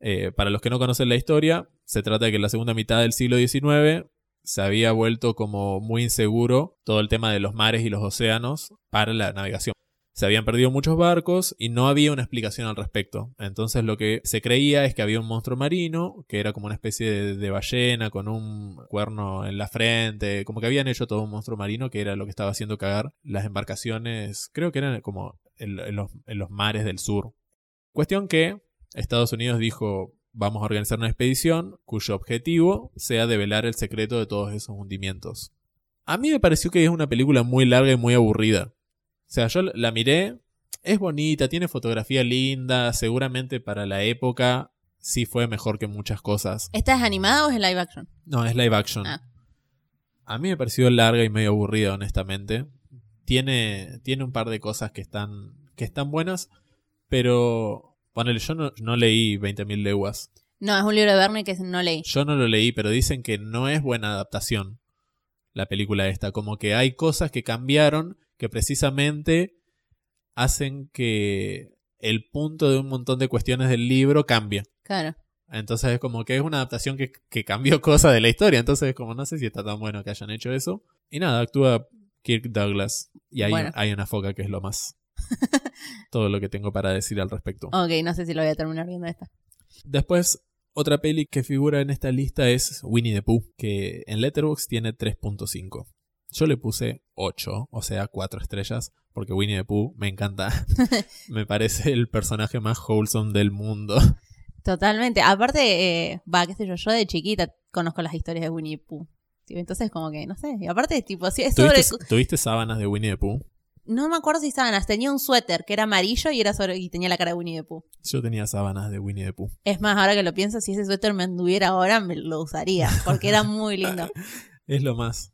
Eh, para los que no conocen la historia, se trata de que en la segunda mitad del siglo XIX se había vuelto como muy inseguro todo el tema de los mares y los océanos para la navegación se habían perdido muchos barcos y no había una explicación al respecto. Entonces lo que se creía es que había un monstruo marino, que era como una especie de, ballena con un cuerno en la frente, como que habían hecho todo un monstruo marino que era lo que estaba haciendo cagar las embarcaciones, creo que eran como en, los, en los mares del sur. Cuestión que Estados Unidos dijo, vamos a organizar una expedición cuyo objetivo sea develar el secreto de todos esos hundimientos. A mí me pareció que es una película muy larga y muy aburrida. O sea, yo la miré, es bonita, tiene fotografía linda, seguramente para la época sí fue mejor que muchas cosas. ¿Esta es animada o es live action? No, es live action. Ah. A mí me pareció larga y medio aburrida, honestamente. Tiene, tiene un par de cosas que están, que están buenas, pero ponele, yo no, no leí 20.000 leguas. No, es un libro de Verne que no leí. Yo no lo leí, pero dicen que no es buena adaptación la película esta. Como que hay cosas que cambiaron que precisamente hacen que el punto de un montón de cuestiones del libro cambie. Claro. Entonces es como que es una adaptación que, que cambió cosas de la historia. Entonces es como no sé si está tan bueno que hayan hecho eso. Y nada, actúa Kirk Douglas. Y hay, Bueno. hay una foca que es lo más. Todo lo que tengo para decir al respecto. Ok, no sé si lo voy a terminar viendo esta. Después, otra peli que figura en esta lista es Winnie the Pooh, que en Letterboxd tiene 3.5. Yo le puse 8, o sea, 4 estrellas, porque Winnie the Pooh me encanta. me parece el personaje más wholesome del mundo. Totalmente. Aparte, eh, va, qué sé yo, yo de chiquita conozco las historias de Winnie the Pooh. Entonces, como que, no sé. Y aparte, tipo, sí, es sobre. ¿Tuviste, tuviste sábanas de Winnie the Pooh? No me acuerdo si sábanas. Tenía un suéter que era amarillo y era sobre y tenía la cara de Winnie the Pooh. Yo tenía sábanas de Winnie the Pooh. Es más, ahora que lo pienso, si ese suéter me anduviera ahora, me lo usaría. Porque era muy lindo. Es lo más.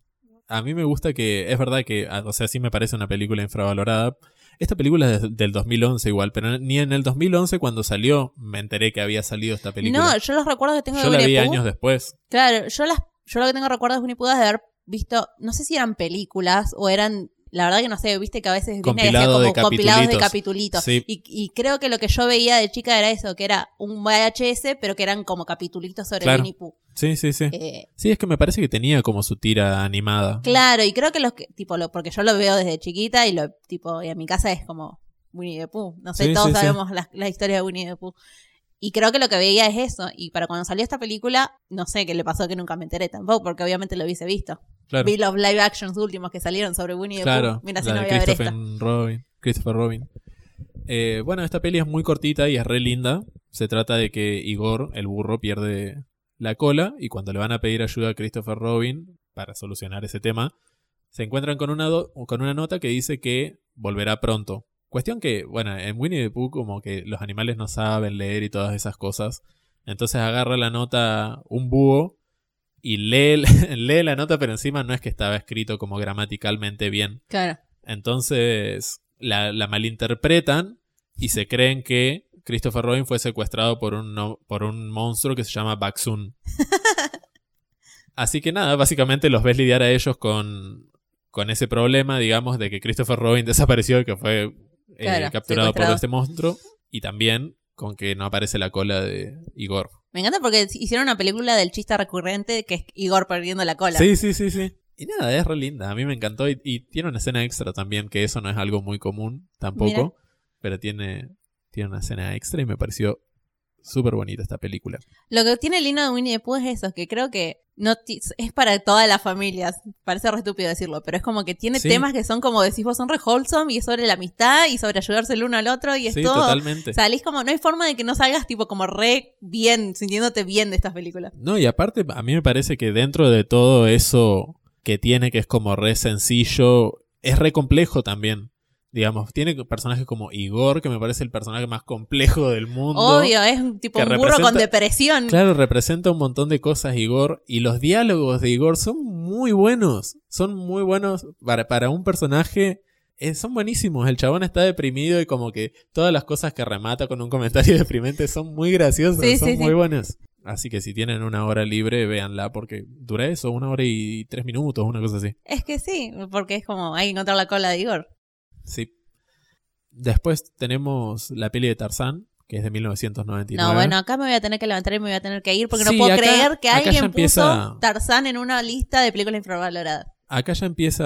A mí me gusta que, es verdad que, ah, o sea, sí me parece una película infravalorada. Esta película es del 2011 igual, pero ni en el 2011 cuando salió me enteré que había salido esta película. No, yo los recuerdos que tengo de Yo la vi años después. Claro, yo las, yo lo que tengo recuerdos de Winnie Pooh es de haber visto, no sé si eran películas o eran, la verdad que no sé, viste que a veces Disney Compilado como de compilados de capitulitos. capitulitos. Sí. Y, y creo que lo que yo veía de chica era eso, que era un VHS, pero que eran como capitulitos sobre Claro. Winnie Pooh. Sí, sí, sí. Eh, Sí, es que me parece que tenía como su tira animada. claro, y creo que los que, tipo, lo, porque yo lo veo desde chiquita y lo, tipo, y en mi casa es como Winnie the Pooh. No sé, Sí, todos sí, sí. sabemos la, la historia de Winnie the Pooh. Y creo que lo que veía es eso. Y para cuando salió esta película, no sé qué le pasó que nunca me enteré tampoco, porque obviamente lo hubiese visto. Claro, Vi los live actions últimos que salieron sobre Winnie the claro. Pooh. Mira, si no voy a ver Christopher esta. Robin. Christopher Robin. Eh, bueno, esta peli es muy cortita y es re linda. Se trata de que Igor, el burro, pierde la cola y cuando le van a pedir ayuda a Christopher Robin para solucionar ese tema, se encuentran con una, con una nota que dice que volverá pronto. Cuestión que, bueno, en Winnie the Pooh como que los animales no saben leer y todas esas cosas. Entonces agarra la nota un búho y lee, lee la nota, pero encima no es que estaba escrito como gramaticalmente bien. Claro. Entonces la, la malinterpretan y se creen que Christopher Robin fue secuestrado por un, no- por un monstruo que se llama Baxun. Así que nada, básicamente los ves lidiar a ellos con, con ese problema, digamos, de que Christopher Robin desapareció y que fue eh, Claro, capturado por este monstruo. Y también con que no aparece la cola de Igor. Me encanta porque hicieron una película del chiste recurrente que es Igor perdiendo la cola. Sí, sí, sí, sí. Y nada, es re linda. A mí me encantó. Y, y tiene una escena extra también, que eso no es algo muy común tampoco. Mira. Pero tiene, tiene una escena extra y me pareció súper bonita esta película. Lo que tiene lindo de Winnie the Pooh es eso, que creo que no es para todas las familias. Parece re estúpido decirlo, pero es como que tiene Sí. temas que son como decís vos, son re wholesome y es sobre la amistad y sobre ayudarse el uno al otro y es Sí, todo. totalmente. Salís como, no hay forma de que no salgas tipo como re bien, sintiéndote bien de estas películas. No, y aparte, a mí me parece que dentro de todo eso que tiene, que es como re sencillo, es re complejo también. Digamos, tiene personajes como Igor, que me parece el personaje más complejo del mundo. Obvio, es un tipo un burro con depresión. Claro, representa un montón de cosas Igor y los diálogos de Igor son muy buenos. Son muy buenos para, para un personaje. eh, son buenísimos. El chabón está deprimido y como que todas las cosas que remata con un comentario deprimente son muy graciosas, Sí, son sí, muy sí. buenas. Así que si tienen una hora libre, véanla porque dura eso, una hora y tres minutos, una cosa así. Es que sí, porque es como, hay que encontrar la cola de Igor. Sí. Después tenemos la peli de Tarzán, que es de 1999. No, bueno, acá me voy a tener que levantar y me voy a tener que ir porque Sí, no puedo acá- creer que alguien empieza- puso Tarzán en una lista de películas infravaloradas. Acá ya empieza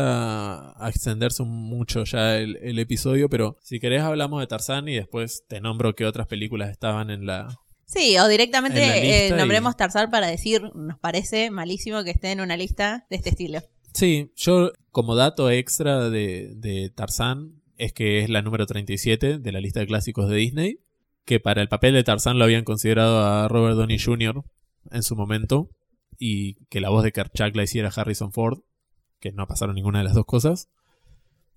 a extenderse mucho ya el, el episodio, pero si querés hablamos de Tarzán y después te nombro qué otras películas estaban en la... Sí, o directamente eh, nombremos y- Tarzán para decir, nos parece malísimo que esté en una lista de este estilo. Sí, yo como dato extra de, de Tarzán es que es la número 37 de la lista de clásicos de Disney, que para el papel de Tarzán lo habían considerado a Robert Downey Jr. en su momento y que la voz de Kerchak la hiciera Harrison Ford, que no pasaron ninguna de las dos cosas.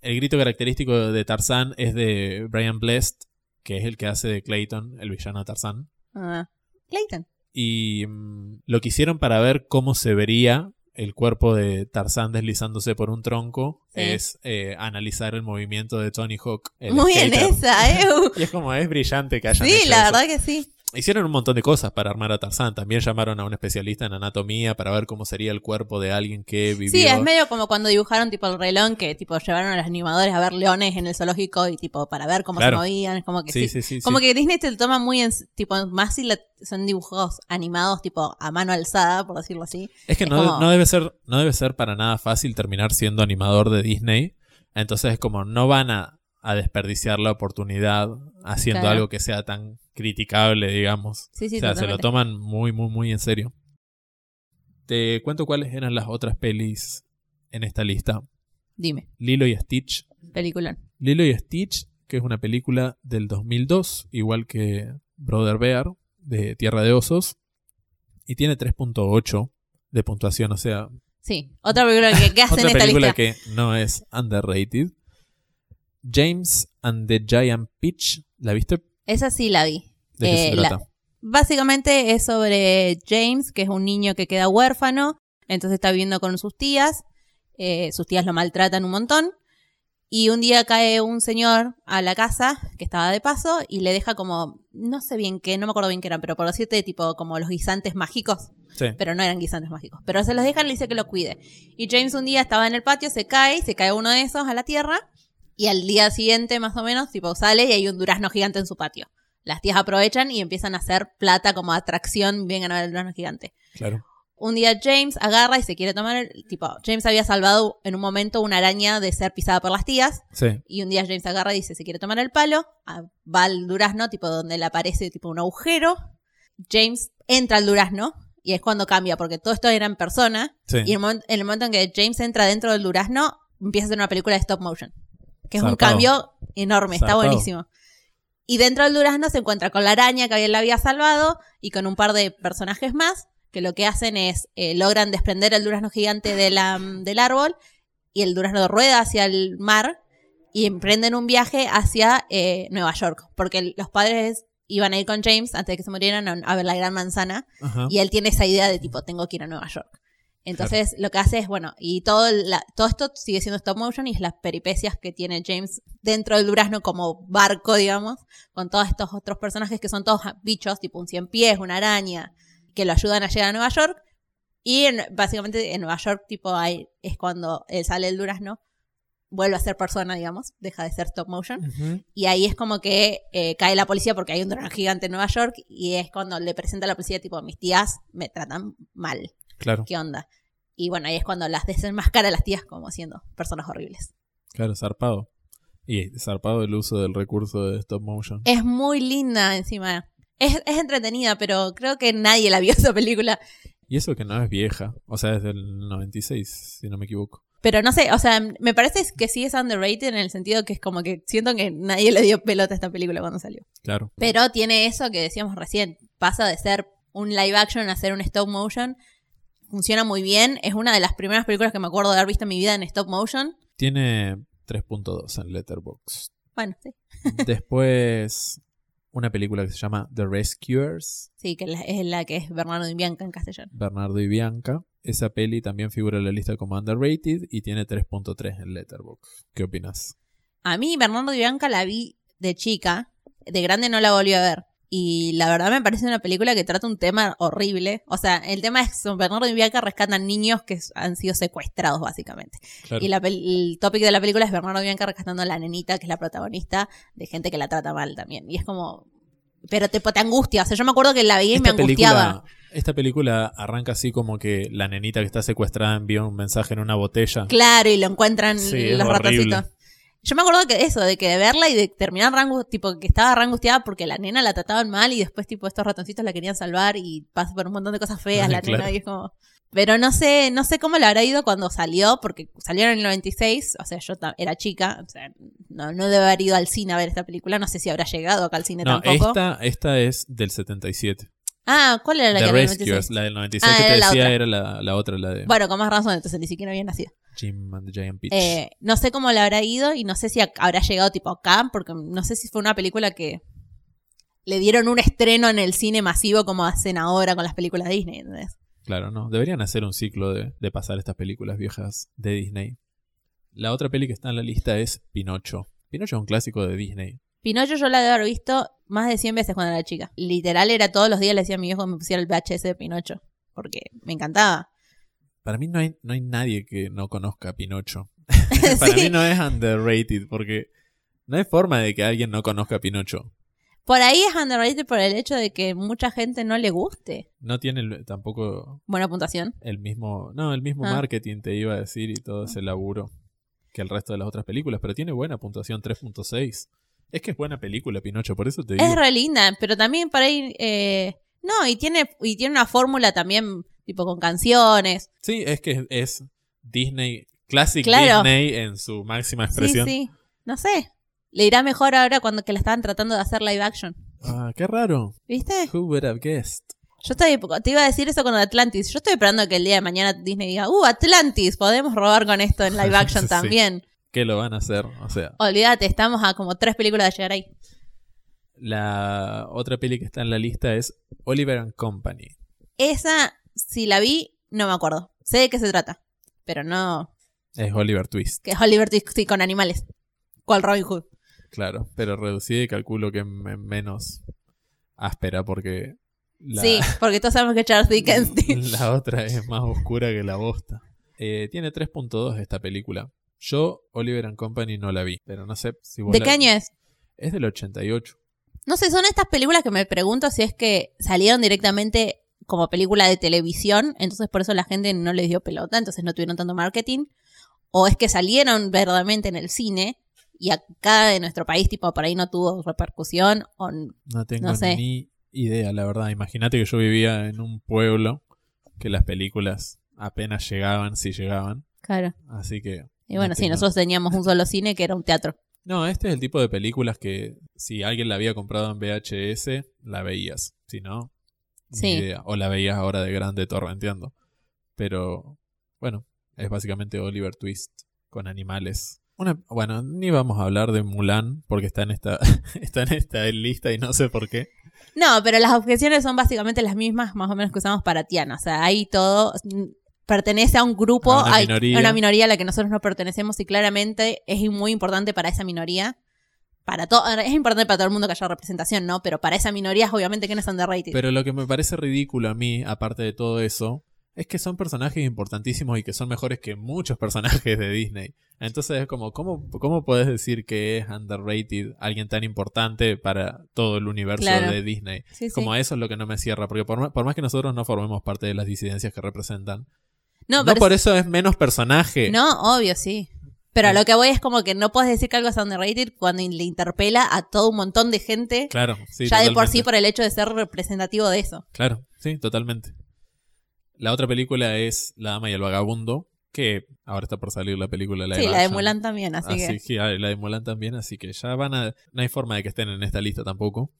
El grito característico de Tarzán es de Brian Blessed, que es el que hace de Clayton, el villano de Tarzán. Ah, Clayton. Y mm, lo que hicieron para ver cómo se vería el cuerpo de Tarzán deslizándose por un tronco Sí. es eh, analizar el movimiento de Tony Hawk. el Muy en skater. esa, ¿eh? Y es como, es brillante que hayan Sí, hecho la eso. verdad que sí. Hicieron un montón de cosas para armar a Tarzán. También llamaron a un especialista en anatomía para ver cómo sería el cuerpo de alguien que vivió. Sí, es medio como cuando dibujaron tipo el relón que tipo llevaron a los animadores a ver leones en el zoológico y tipo para ver cómo Claro. se movían, como que Sí, sí. sí, como que Disney te lo toma muy en tipo más si la- son dibujos animados tipo a mano alzada, por decirlo así. Es que es no, como- no debe ser, no debe ser para nada fácil terminar siendo animador de Disney. Entonces es como no van a, a desperdiciar la oportunidad haciendo Claro. algo que sea tan criticable, digamos. Sí, sí, o sea, se lo toman muy, muy, muy en serio. Te cuento cuáles eran las otras pelis en esta lista. Dime, Lilo y Stitch. película. Lilo y Stitch, que es una película del 2002, igual que Brother Bear, de Tierra de Osos. Y tiene 3.8 de puntuación, o sea, Sí, otra película que, que hace en otra esta película lista. que no es underrated. James and the Giant Peach, ¿la viste? Esa sí la vi. ¿De qué Eh, se la- trata? Básicamente es sobre James, que es un niño que queda huérfano, entonces está viviendo con sus tías, eh, sus tías lo maltratan un montón, y un día cae un señor a la casa que estaba de paso y le deja como, no sé bien qué, no me acuerdo bien qué eran, pero por decirte tipo como los guisantes mágicos, Sí. pero no eran guisantes mágicos, pero se los deja y le dice que lo cuide. Y James un día estaba en el patio, se cae, se cae uno de esos a la tierra, y al día siguiente más o menos, tipo sale y hay un durazno gigante en su patio. Las tías aprovechan y empiezan a hacer plata como atracción, vengan a ver el durazno gigante. Claro. Un día James agarra y se quiere tomar el, tipo, James había salvado en un momento una araña de ser pisada por las tías, Sí. y un día James agarra y dice, se quiere tomar el palo, ah, va al durazno, tipo donde le aparece tipo un agujero, James entra al durazno, y es cuando cambia, porque todo esto era en persona, Sí. y en el, momento, en el momento en que James entra dentro del durazno, empieza a hacer una película de stop motion. Que es un cambio enorme, está buenísimo. Y dentro del durazno se encuentra con la araña que él la había salvado y con un par de personajes más que lo que hacen es eh, logran desprender el durazno gigante de la- del árbol y el durazno rueda hacia el mar y emprenden un viaje hacia eh, Nueva York porque los padres iban a ir con James antes de que se murieran a, a ver la gran manzana Ajá. y él tiene esa idea de tipo, tengo que ir a Nueva York. Entonces lo que hace es, bueno, y todo, la- todo esto sigue siendo stop motion y es las peripecias que tiene James dentro del durazno como barco, digamos, con todos estos otros personajes que son todos bichos, tipo un cien pies, una araña, que lo ayudan a llegar a Nueva York. Y en- básicamente en Nueva York, tipo, ahí es cuando él sale el durazno, vuelve a ser persona, digamos, deja de ser stop motion. Y ahí es como que eh, cae la policía porque hay un dron gigante en Nueva York y es cuando le presenta a la policía tipo, mis tías me tratan mal, Claro, ¿qué onda? Y bueno, ahí es cuando las desenmascara a las tías como siendo personas horribles. claro, zarpado. Y zarpado el uso del recurso de stop motion. Es muy linda encima. Es, es entretenida, pero creo que nadie la vio esa película. Y eso que no es vieja. O sea, es del 96, si no me equivoco. Pero no sé, o sea, me parece que sí es underrated en el sentido que es como que siento que nadie le dio pelota a esta película cuando salió. Claro. Pero tiene eso que decíamos recién. Pasa de ser un live action a ser un stop motion. Funciona muy bien. Es una de las primeras películas que me acuerdo de haber visto en mi vida en stop motion. Tiene 3.2 en Letterboxd. Bueno, sí. Después, una película que se llama The Rescuers, Sí, que es la que es Bernardo y Bianca en castellano. Bernardo y Bianca. Esa peli también figura en la lista como underrated y tiene 3.3 en Letterboxd. ¿Qué opinas? A mí, Bernardo y Bianca la vi de chica. De grande no la volví a ver. Y la verdad me parece una película que trata un tema horrible. O sea, el tema es que Bernardo y Bianca rescatan niños que han sido secuestrados, básicamente. Claro. Y la el topic de la película es Bernardo y Bianca rescatando a la nenita, que es la protagonista, de gente que la trata mal también. Y es como. Pero te, te angustia. O sea, yo me acuerdo que la veía y me angustiaba. película, esta película arranca así como que la nenita que está secuestrada envía un mensaje en una botella. Claro, y lo encuentran Sí, los ratoncitos. Yo me acuerdo que eso, de que de verla y de terminar rango, tipo, que estaba re angustiada porque la nena la trataban mal y después, tipo, estos ratoncitos la querían salvar y pasa por un montón de cosas feas la Claro. nena y es como. Pero no sé, no sé cómo le habrá ido cuando salió, porque salieron en el 96, o sea, yo era chica, o sea, no, no debe haber ido al cine a ver esta película, no sé si habrá llegado acá al cine No, tampoco. esta, esta es del 77. Ah, ¿cuál era la The que era Rescuers, 96? la del 96 Ah, que te era la decía era la, la otra, la de Bueno, con más razón, entonces ni siquiera había nacido. Jim and the Giant Peach. Eh, no sé cómo le habrá ido y no sé si habrá llegado tipo acá, porque no sé si fue una película que le dieron un estreno en el cine masivo como hacen ahora con las películas de Disney. ¿entendés? Claro, no. Deberían hacer un ciclo de, de pasar estas películas viejas de Disney. La otra peli que está en la lista es Pinocho. Pinocho es un clásico de Disney. Pinocho yo la debo haber visto más de 100 veces cuando era chica. Literal era todos los días le decía a mi viejo que me pusiera el VHS de Pinocho. Porque me encantaba. Para mí no hay, no hay nadie que no conozca a Pinocho. Para Sí. mí no es underrated porque no hay forma de que alguien no conozca a Pinocho. Por ahí es underrated por el hecho de que mucha gente no le guste. No tiene el- tampoco Buena puntuación. el mismo, no, el mismo Ah. marketing te iba a decir y todo ese laburo que el resto de las otras películas, pero tiene buena puntuación 3.6. Es que es buena película Pinocho, por eso te digo. Es re linda, pero también por ahí... eh, no, y tiene, y tiene una fórmula también tipo con canciones. Sí, es que es Disney, Classic Claro. Disney en su máxima Sí, expresión. sí. No sé. Le irá mejor ahora cuando que la estaban tratando de hacer live action. Ah, qué raro. ¿Viste? Who would have guessed? Yo estoy, te iba a decir eso con Atlantis. Yo estoy esperando que el día de mañana Disney diga, uh, Atlantis, podemos robar con esto en live action Sí. también. ¿Qué lo van a hacer? O sea, Olvídate, estamos a como tres películas de llegar ahí. la otra peli que está en la lista es Oliver and Company. Esa, si la vi, no me acuerdo. Sé de qué se trata, pero no. Es Oliver Twist, Que es Oliver Twist sí, con animales. ¿Cuál Robin Hood? claro, pero reducida y calculo que me- menos áspera porque la, Sí, porque todos sabemos que Charles Dickens. la otra es más oscura que la bosta. Eh, tiene 3.2 esta película. Yo, Oliver and Company, no la vi, pero no sé si vos ¿De la- qué año es? Es del 88. No sé, son estas películas que me pregunto si es que salieron directamente como película de televisión, entonces por eso la gente no les dio pelota, entonces no tuvieron tanto marketing, o es que salieron verdaderamente en el cine y acá en nuestro país, tipo, por ahí no tuvo repercusión, o No tengo No sé. ni idea, la verdad. Imagínate que yo vivía en un pueblo que las películas apenas llegaban, si llegaban. Claro. Así que. Y bueno, no sí, tengo- nosotros teníamos un solo cine que era un teatro. No, este es el tipo de películas que si alguien la había comprado en VHS, la veías. Si no, Sí. idea. O la veías ahora de grande torrenteando. Pero, bueno, es básicamente Oliver Twist con animales. Una, bueno, ni vamos a hablar de Mulan porque está en esta, está en esta lista y no sé por qué. No, pero las objeciones son básicamente las mismas, más o menos, que usamos para Tiana. O sea, ahí todo pertenece a un grupo, A una hay- minoría. a una minoría a la que nosotros no pertenecemos y claramente es muy importante para esa minoría. Para todo, es importante para todo el mundo que haya representación, ¿no? Pero para esa minoría es obviamente que no es underrated. Pero lo que me parece ridículo a mí, aparte de todo eso, es que son personajes importantísimos y que son mejores que muchos personajes de Disney. Entonces es como, ¿cómo, cómo puedes decir que es underrated alguien tan importante para todo el universo Claro. de Disney? Sí, sí. Como eso es lo que no me cierra, porque por más, por más que nosotros no formemos parte de las disidencias que representan, no, no, por eso es menos personaje. No, obvio, sí. Pero a lo que voy es como que no puedes decir que algo es underrated cuando le interpela a todo un montón de gente, Claro, sí. ya de por sí por el hecho de ser representativo de eso. Claro, sí, totalmente. La otra película es La Dama y el Vagabundo, que ahora está por salir la película live sí, la de. Mulan también, así, Así que... que, ah, la de Mulan también, así que ya van a... No hay forma de que estén en esta lista tampoco.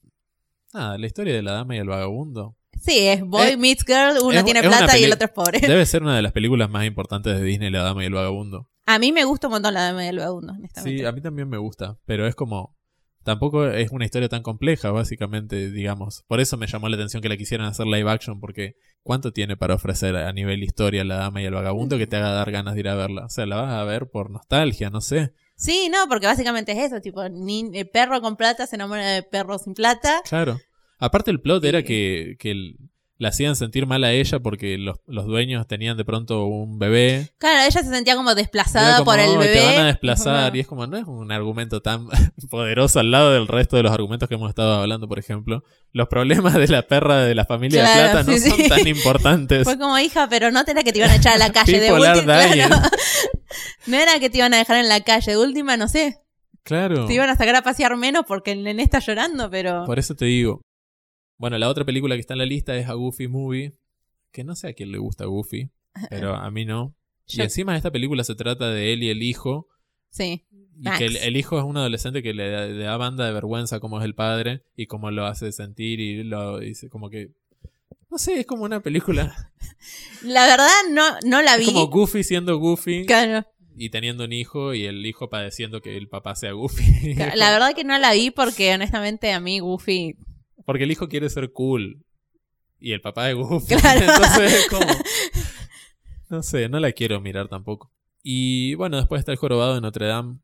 Nada, la historia de la dama y el vagabundo. Sí, es boy Eh, meets girl, uno es- tiene es plata y el otro es pobre. Debe ser una de las películas más importantes de Disney, La dama y el vagabundo. A mí me gusta un montón la dama del vagabundo, honestamente. Sí, a mí también me gusta, pero es como... Tampoco es una historia tan compleja, básicamente, digamos. Por eso me llamó la atención que la quisieran hacer live action, porque ¿cuánto tiene para ofrecer a nivel historia La dama y el vagabundo que te haga dar ganas de ir a verla? O sea, la vas a ver por nostalgia, no sé. Sí, no, porque básicamente es eso, tipo, ni, el perro con plata se enamora de perro sin plata. Claro. Aparte el plot era que, que el- la hacían sentir mal a ella porque los, los dueños tenían de pronto un bebé. Claro, ella se sentía como desplazada como, por el "Ay, bebé. Te van a desplazar. Y es como, no es un argumento tan poderoso al lado del resto de los argumentos que hemos estado hablando, por ejemplo. Los problemas de la perra de la familia de plata no sí, son tan importantes. Fue como hija, pero no era que te iban a echar a la calle de última. claro. No era que te iban a dejar en la calle, de última, no sé. Claro. Te iban a sacar a pasear menos porque el nene está llorando, pero. Por eso te digo. Bueno, la otra película que está en la lista es A Goofy Movie. Que no sé a quién le gusta Goofy, pero a mí no. Y encima esta película se trata de él y el hijo. Sí. Y Max. que el, el hijo es un adolescente que le, da- le da banda de vergüenza como es el padre y cómo lo hace sentir y lo dice como que... No sé, es como una película. La verdad, no, no la Es vi. como Goofy siendo Goofy Claro. y teniendo un hijo y el hijo padeciendo que el papá sea Goofy. La verdad que no la vi porque honestamente a mí Goofy. Porque el hijo quiere ser cool y el papá es Goofy. Claro. Entonces es como... No sé, no la quiero mirar tampoco. Y bueno, después está el jorobado de Notre Dame.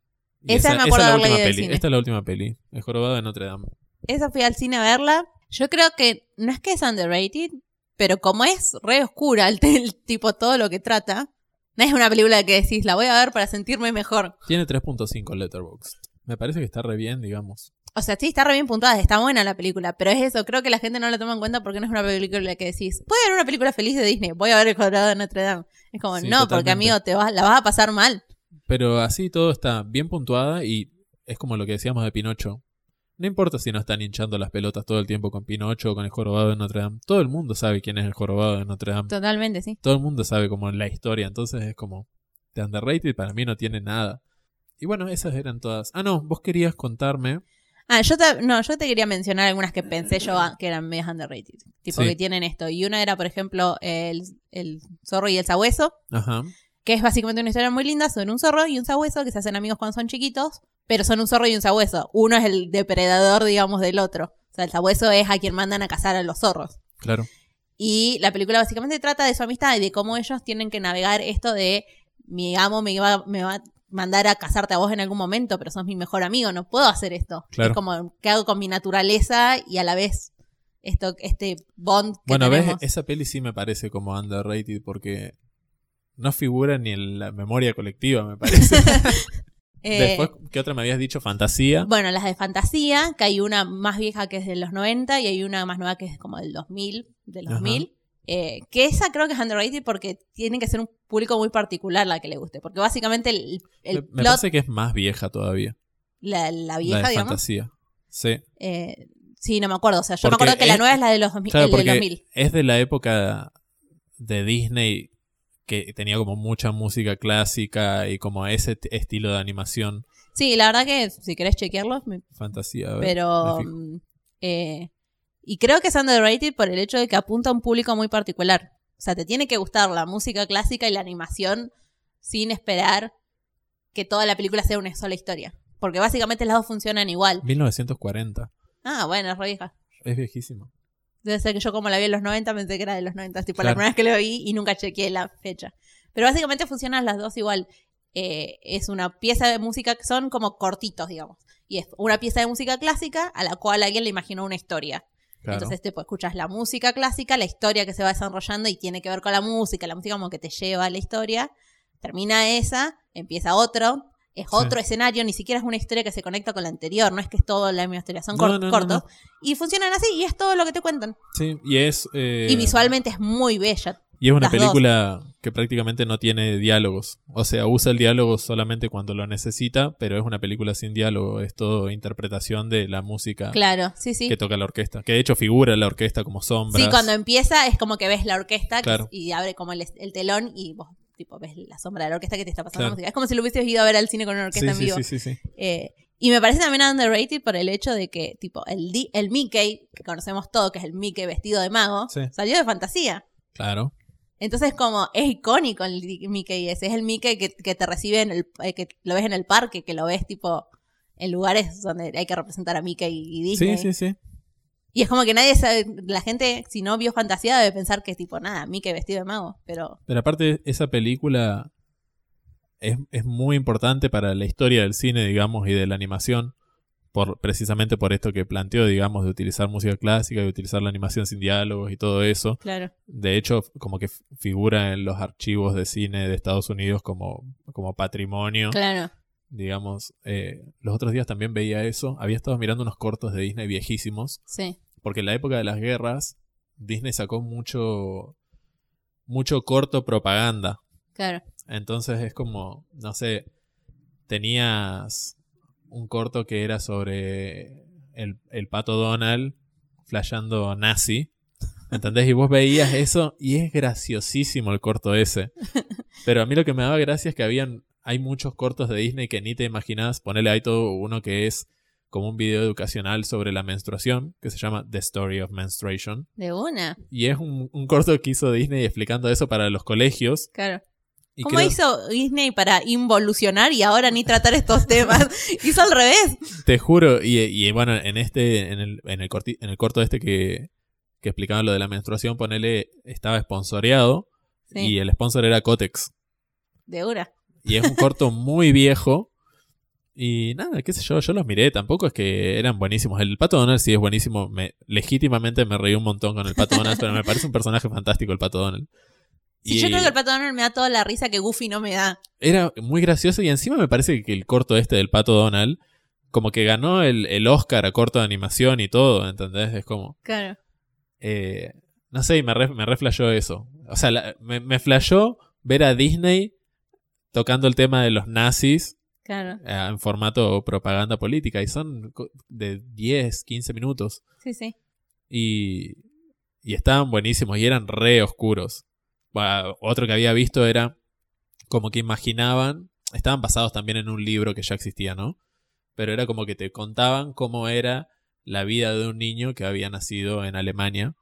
Esa me es acuerdo la de última peli. cine. Esta es la última peli. El jorobado de Notre Dame. Esa fui al cine a verla. Yo creo que no es que es underrated, pero como es re oscura el, el tipo todo lo que trata, no es una película que decís, la voy a ver para sentirme mejor. Tiene 3.5 Letterboxd. Me parece que está re bien, digamos. O sea, sí, está re bien puntuada, está buena la película, pero es eso, creo que la gente no la toma en cuenta porque no es una película que decís, puede haber una película feliz de Disney, voy a ver el cuadrado de Notre Dame. Es como, Sí, no, porque amigo, te vas, la vas a pasar mal. Pero así todo está bien puntuada y es como lo que decíamos de Pinocho. No importa si no están hinchando las pelotas todo el tiempo con Pinocho o con el jorobado de Notre Dame. Todo el mundo sabe quién es el jorobado de Notre Dame. Totalmente, sí. Todo el mundo sabe como la historia. Entonces es como de underrated para mí no tiene nada. Y bueno, esas eran todas. Ah, no, vos querías contarme. Ah, yo te, no, yo te quería mencionar algunas que pensé yo ah, que eran medias underrated. Tipo Sí. que tienen esto. Y una era, por ejemplo, el, el zorro y el sabueso. Ajá. que es básicamente una historia muy linda sobre un zorro y un sabueso que se hacen amigos cuando son chiquitos, pero son un zorro y un sabueso. Uno es el depredador, digamos, del otro. O sea, el sabueso es a quien mandan a cazar a los zorros. Claro. Y la película básicamente trata de su amistad y de cómo ellos tienen que navegar esto de mi amo me va, me va a mandar a cazarte a vos en algún momento, pero sos mi mejor amigo, no puedo hacer esto. Claro. Es como que hago con mi naturaleza y a la vez esto, este bond que Bueno, ves, tenemos. esa peli sí me parece como underrated porque no figura ni en la memoria colectiva, me parece. Eh, Después, ¿qué otra me habías dicho? Fantasía. Bueno, las de fantasía, que hay una más vieja que es de los 90 y hay una más nueva que es como del 2000, del Ajá. 2000. eh, que esa creo que es underrated porque tiene que ser un público muy particular la que le guste. Porque básicamente el, el me, me plot, parece que es más vieja todavía. la, la la vieja, de digamos. fantasía. Sí. eh, sí, no me acuerdo. O sea, yo Porque me acuerdo que la nueva es la de los 2000. Claro, el del porque 2000. es de la época de Disney que tenía como mucha música clásica y como ese estilo de animación. Sí, la verdad que si querés chequearlo, me- Fantasía. a ver, pero... mm, eh, y creo que es underrated por el hecho de que apunta a un público muy particular. O sea, te tiene que gustar la música clásica y la animación sin esperar que toda la película sea una sola historia. Porque básicamente las dos funcionan igual. 1940. Ah, bueno, es re vieja. Es viejísimo. Debe ser que yo como la vi en los 90 pensé que era de los 90, tipo la Claro. primera vez que la vi y nunca chequeé la fecha. Pero básicamente funcionan las dos igual. Eh, es una pieza de música que son como cortitos, digamos. Y es una pieza de música clásica a la cual alguien le imaginó una historia. Claro. Entonces, tipo, escuchas la música clásica, la historia que se va desarrollando y tiene que ver con la música, la música como que te lleva a la historia. Termina esa, empieza otro, es Sí. otro escenario, ni siquiera es una historia que se conecta con la anterior, no es que es todo la misma historia, son No, cor- no, no, cortos. Y funcionan así y es todo lo que te cuentan. Sí, y es. eh, Y visualmente es muy bella. Y es una las dos. película que prácticamente no tiene diálogos. O sea, usa el diálogo solamente cuando lo necesita, pero es una película sin diálogo. Es todo interpretación de la música Claro, sí, sí. que toca la orquesta. Que de hecho figura la orquesta como sombras. Sí, cuando empieza es como que ves la orquesta que- y abre como el, el telón y vos tipo ves la sombra de la orquesta que te está pasando la música. Es como si lo hubieses ido a ver al cine con una Sí, orquesta en sí, vivo. sí, sí, sí. Eh, y me parece también underrated por el hecho de que, tipo, el, Di- el Mickey, que conocemos todo, que es el Mickey vestido de mago, Sí. salió de fantasía. Claro. Entonces, como, es icónico el Mickey ese. Es el Mickey que, que te recibe en el, eh, que lo ves en el parque, que lo ves, tipo, en lugares donde hay que representar a Mickey y Disney. Sí, sí, sí. Y es como que nadie sabe, la gente, si no vio fantasía, debe pensar que es tipo, nada, Mickey vestido de mago. Pero, Pero aparte, esa película es, es muy importante para la historia del cine, digamos, y de la animación. Por, precisamente por esto que planteó, digamos, de utilizar música clásica, de utilizar la animación sin diálogos y todo eso. claro. De hecho, como que figura en los archivos de cine de Estados Unidos como, como patrimonio. Claro. Digamos, eh, los otros días también veía eso. Había estado mirando unos cortos de Disney viejísimos. Sí. Porque en la época de las guerras, Disney sacó mucho, mucho corto propaganda. Claro. Entonces es como, no sé, tenías un corto que era sobre el, el pato Donald flasheando nazi. ¿Entendés? Y vos veías eso y es graciosísimo el corto ese. Pero a mí lo que me daba gracia es que habían, hay muchos cortos de Disney que ni te imaginás. Ponele ahí todo uno que es como un video educacional sobre la menstruación, que se llama The Story of Menstruation. De una. Y es un, un corto que hizo Disney explicando eso para los colegios. Claro. Y ¿Cómo creo- hizo Disney para involucionar y ahora ni tratar estos temas? hizo al revés. Te juro, y, y bueno, en este, en el, en el, corti- en el corto este que, que explicaba lo de la menstruación, ponele, estaba sponsoreado Sí, y el sponsor era Cotex. de una. Y es un corto muy viejo Y nada, qué sé yo, yo los miré, tampoco es que eran buenísimos. El Pato Donald sí es buenísimo, me, legítimamente me reí un montón con el Pato Donald, pero me parece un personaje fantástico el Pato Donald. Sí, yo creo que el Pato Donald me da toda la risa que Goofy no me da. Era muy gracioso y encima me parece que el corto este del Pato Donald, como que ganó el, el Oscar a corto de animación y todo, ¿entendés? Es como... Claro. Eh, no sé, me, re, me reflejó eso. O sea, me, me flashó ver a Disney tocando el tema de los nazis Claro. eh, en formato propaganda política y son de 10, 15 minutos Sí, sí. y, y estaban buenísimos y eran re oscuros. Bueno, otro que había visto era como que imaginaban, estaban basados también en un libro que ya existía, ¿no? Pero era como que te contaban cómo era la vida de un niño que había nacido en Alemania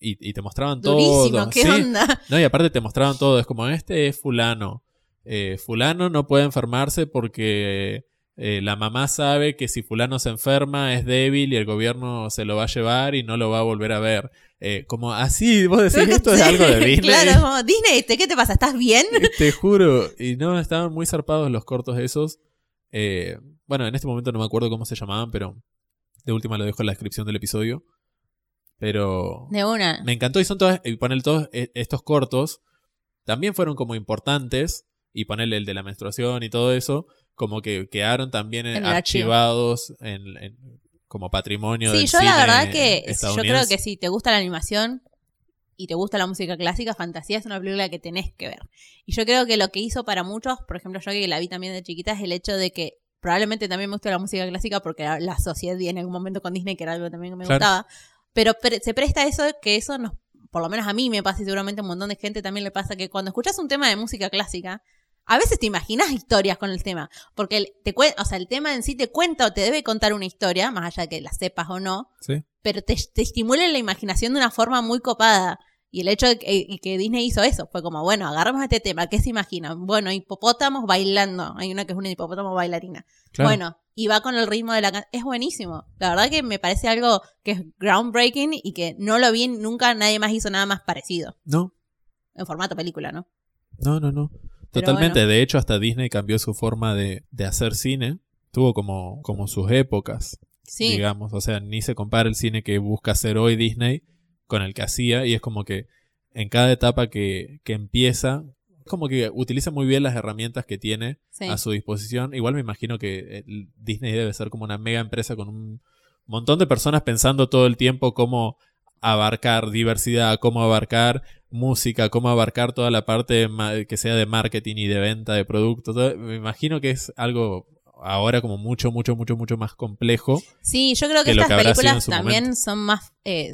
y, y te mostraban Durísimo, todo. ¿qué Sí, onda? no, y aparte te mostraban todo. Es como, este es fulano. Eh, fulano no puede enfermarse porque eh, la mamá sabe que si fulano se enferma es débil y el gobierno se lo va a llevar y no lo va a volver a ver. Eh, como así, vos decís, esto es algo de Disney. Claro, como, Disney, ¿te- ¿qué te pasa? ¿Estás bien? Te juro. Y no, estaban muy zarpados los cortos esos. Eh, bueno, en este momento no me acuerdo cómo se llamaban, pero de última lo dejo en la descripción del episodio. Pero De una. me encantó y son todas, y poner todos e- estos cortos también fueron como importantes y ponerle el de la menstruación y todo eso, como que quedaron también En archivados en, en- como patrimonio Sí, del yo cine la verdad que yo creo que si te gusta la animación y te gusta la música clásica, Fantasía es una película que tenés que ver. Y yo creo que lo que hizo para muchos, por ejemplo, yo que la vi también de chiquita, es el hecho de que probablemente también me gusta la música clásica porque la, la asocié en algún momento con Disney, que era algo también que me Claro. gustaba. Pero pre- se presta eso que eso nos, por lo menos a mí me pasa y seguramente a un montón de gente también le pasa que cuando escuchas un tema de música clásica, a veces te imaginas historias con el tema, porque el, te o sea, el tema en sí te cuenta o te debe contar una historia, más allá de que la sepas o no, Sí. pero te, te estimula la imaginación de una forma muy copada. Y el hecho de que, y que Disney hizo eso fue como, bueno, agarramos este tema, ¿qué se imaginan? Bueno, hipopótamos bailando. Hay una que es una hipopótamo bailarina. Claro. Bueno, y va con el ritmo de la canción. Es buenísimo. La verdad que me parece algo que es groundbreaking y que no lo vi nunca, nadie más hizo nada más parecido. No, En formato película, ¿no? no, no, no. Totalmente. De hecho, hasta Disney cambió su forma de, de hacer cine. Tuvo como, como sus épocas. Sí. digamos. O sea, ni se compara el cine que busca hacer hoy Disney con el que hacía. Y es como que en cada etapa que, que empieza, como que utiliza muy bien las herramientas que tiene sí. a su disposición. Igual me imagino que el Disney debe ser como una mega empresa con un montón de personas pensando todo el tiempo cómo abarcar diversidad, cómo abarcar música, cómo abarcar toda la parte que sea de marketing y de venta de productos. Me imagino que es algo ahora como mucho, mucho, mucho, mucho más complejo. Sí, yo creo que, estas que películas también momento. son más, eh,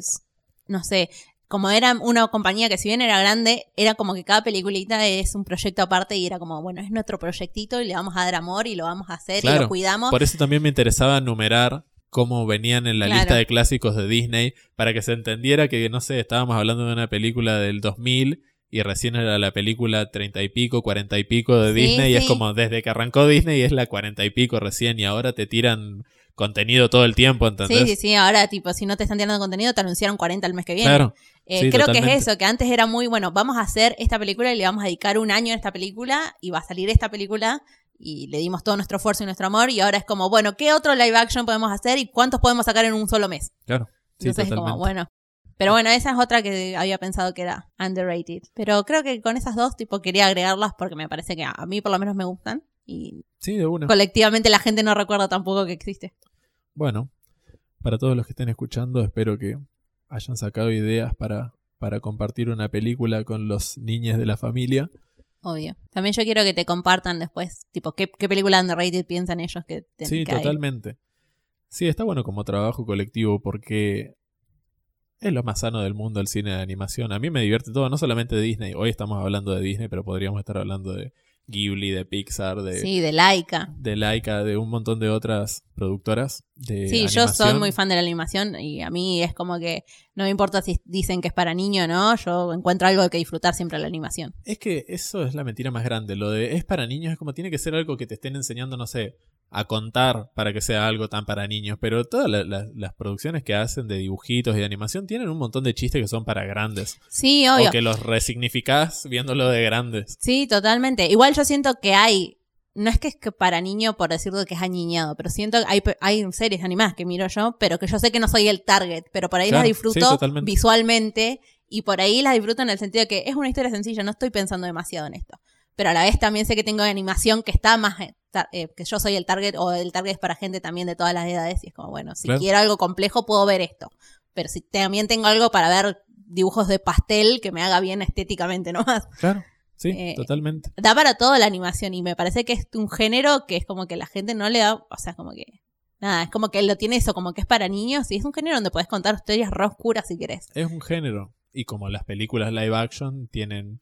no sé, como era una compañía que si bien era grande, era como que cada peliculita es un proyecto aparte y era como, bueno, es nuestro proyectito y le vamos a dar amor y lo vamos a hacer y lo cuidamos. Por eso también me interesaba numerar cómo venían en la Claro. lista de clásicos de Disney, para que se entendiera que, no sé, estábamos hablando de una película del 2000 y recién era la película treinta y pico, cuarenta y pico de Sí, Disney, y es como desde que arrancó Disney es la cuarenta y pico recién, y ahora te tiran contenido todo el tiempo, ¿entendés? Sí, sí, sí, ahora tipo, si no te están tirando contenido, te anunciaron 40 el mes que viene. Claro. Eh, sí, creo que es eso, que antes era muy, bueno, vamos a hacer esta película y le vamos a dedicar un año a esta película y va a salir esta película y le dimos todo nuestro esfuerzo y nuestro amor y ahora es como, bueno, ¿qué otro live action podemos hacer y cuántos podemos sacar en un solo mes? Claro. Sí, Entonces es como, totalmente. bueno. Pero bueno, esa es otra que había pensado que era underrated. Pero creo que con esas dos, tipo, quería agregarlas porque me parece que a a mí por lo menos me gustan y Sí, de una. colectivamente la gente no recuerda tampoco que existe. Bueno, para todos los que estén escuchando, espero que hayan sacado ideas para, para compartir una película con los niños de la familia. Obvio. También yo quiero que te compartan después, tipo, qué, qué película underrated piensan ellos que, ten- Sí, totalmente. Sí, está bueno como trabajo colectivo porque es lo más sano del mundo el cine de animación. A mí me divierte todo, no solamente de Disney. Hoy estamos hablando de Disney, pero podríamos estar hablando de Ghibli, de Pixar, de, Sí, de Laika. de Laika, de un montón de otras productoras de Sí, yo soy animación. muy fan de la animación y a mí es como que no me importa si dicen que es para niño o no, yo encuentro algo que disfrutar siempre de la animación. Es que eso es la mentira más grande. Lo de es para niños es como tiene que ser algo que te estén enseñando, no sé, a contar para que sea algo tan para niños. Pero todas la- la- las producciones que hacen de dibujitos y de animación tienen un montón de chistes que son para grandes. Sí, obvio. O que los resignificás viéndolo de grandes. Sí, totalmente. Igual yo siento que hay, no es que es que para niño por decirlo que es añiñado, pero siento que hay, hay series animadas que miro yo, pero que yo sé que no soy el target, pero por ahí las Claro, disfruto visualmente y por ahí las disfruto en el sentido de que es una historia sencilla, no estoy pensando demasiado en esto. Pero a la vez también sé que tengo animación que está más, eh, eh, que yo soy el target o el target es para gente también de todas las edades y es como, bueno, si Claro. quiero algo complejo puedo ver esto. Pero si también tengo algo para ver dibujos de pastel que me haga bien estéticamente nomás. Claro, sí, Eh, totalmente. Da para todo la animación y me parece que es un género que es como que la gente no le da, o sea, como que... Nada, es como que lo tiene eso, como que es para niños y es un género donde puedes contar historias re oscuras si querés. Es un género. Y como las películas live action tienen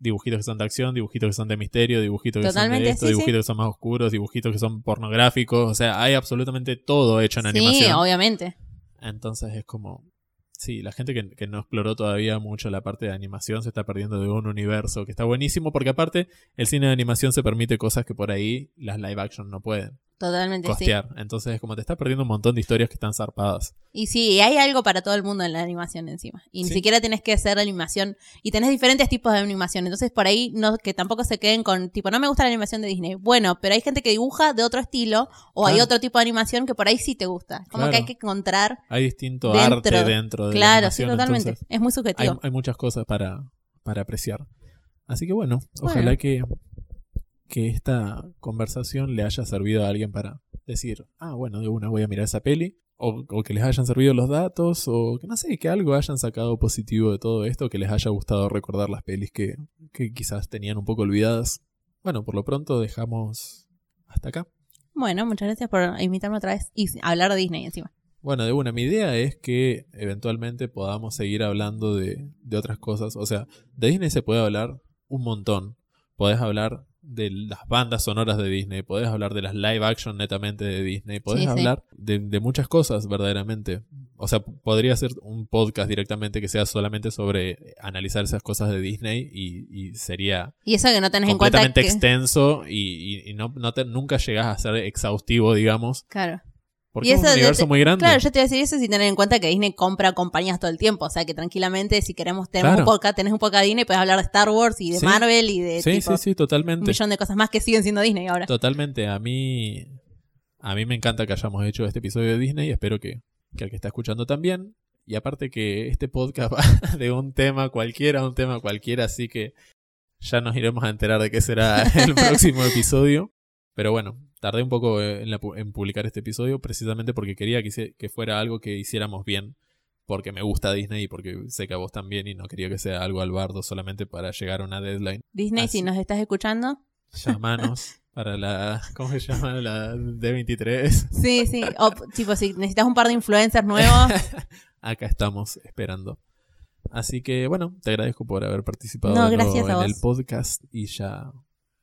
dibujitos que son de acción, dibujitos que son de misterio, dibujitos que son de esto, sí, dibujitos sí. que son más oscuros, dibujitos que son pornográficos. O sea, hay absolutamente todo hecho en Sí, animación. obviamente. Entonces es como. Sí, la gente que, que no exploró todavía mucho la parte de animación se está perdiendo de un universo que está buenísimo porque aparte el cine de animación se permite cosas que por ahí las live action no pueden Totalmente, sí. costear. Entonces es como te está perdiendo un montón de historias que están zarpadas. Y sí, hay algo para todo el mundo en la animación encima. Y ni Sí. siquiera tenés que hacer animación. Y tenés diferentes tipos de animación. Entonces, por ahí, no que tampoco se queden con, tipo, no me gusta la animación de Disney. Bueno, pero hay gente que dibuja de otro estilo. O hay otro tipo de animación que por ahí sí te gusta. Como Claro. que hay que encontrar. Hay distinto Dentro. arte dentro de la Claro, sí, animación. totalmente. entonces es muy hay, subjetivo. hay muchas cosas para, para apreciar. Así que bueno, Bueno. ojalá que, que esta conversación le haya servido a alguien para decir, ah, bueno, de una voy a mirar esa peli. O, o que les hayan servido los datos, o que no sé, que algo hayan sacado positivo de todo esto, que les haya gustado recordar las pelis que, que quizás tenían un poco olvidadas. Bueno, por lo pronto dejamos hasta acá. Bueno, muchas gracias por invitarme otra vez y hablar de Disney encima. Bueno, de una, mi idea es que eventualmente podamos seguir hablando de, de otras cosas. O sea, de Disney se puede hablar un montón. Podés hablar de las bandas sonoras de Disney, podés hablar de las live action netamente de Disney, podés Sí, sí. hablar de, de muchas cosas verdaderamente. O sea, podría ser un podcast directamente que sea solamente sobre analizar esas cosas de Disney y, y sería Y eso que no tenés en cuenta completamente que... extenso y, y- y no, no, te- nunca llegás a ser exhaustivo, digamos, Claro. Porque Y es un universo muy grande. Claro, yo te iba a decir eso sin tener en cuenta que Disney compra compañías todo el tiempo. O sea, que tranquilamente, si queremos tener Claro. un podcast, tenés un podcast de Disney, puedes hablar de Star Wars y de Sí. Marvel y de Sí, tipo, sí, sí, un totalmente. millón de cosas más que siguen siendo Disney ahora. Totalmente. A mí, a mí me encanta que hayamos hecho este episodio de Disney y espero que, que el que está escuchando también. Y aparte que este podcast va de un tema cualquiera a un tema cualquiera, así que ya nos iremos a enterar de qué será el próximo episodio. Pero bueno, tardé un poco en, la pu- en publicar este episodio precisamente porque quería que, fuera algo que hiciéramos bien. Porque me gusta Disney y porque sé que a vos también y no quería que sea algo al bardo solamente para llegar a una deadline. Disney, Así. si nos estás escuchando. Llamanos para la. ¿Cómo se llama? La D23. Sí, sí. O tipo, si necesitas un par de influencers nuevos. Acá estamos esperando. Así que bueno, te agradezco por haber participado No, en el podcast y ya,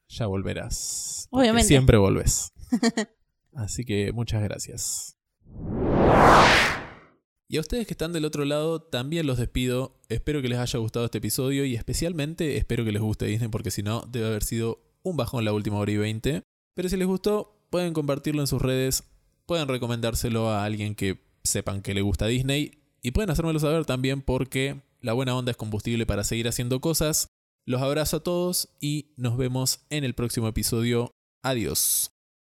ya volverás. Obviamente. Siempre volves. Así que muchas gracias. Y a ustedes que están del otro lado, también los despido. Espero que les haya gustado este episodio y especialmente espero que les guste Disney porque si no, debe haber sido un bajón la última hora y 20. Pero si les gustó, pueden compartirlo en sus redes, pueden recomendárselo a alguien que sepan que le gusta Disney y pueden hacérmelo saber también porque la buena onda es combustible para seguir haciendo cosas. Los abrazo a todos y nos vemos en el próximo episodio. Adiós.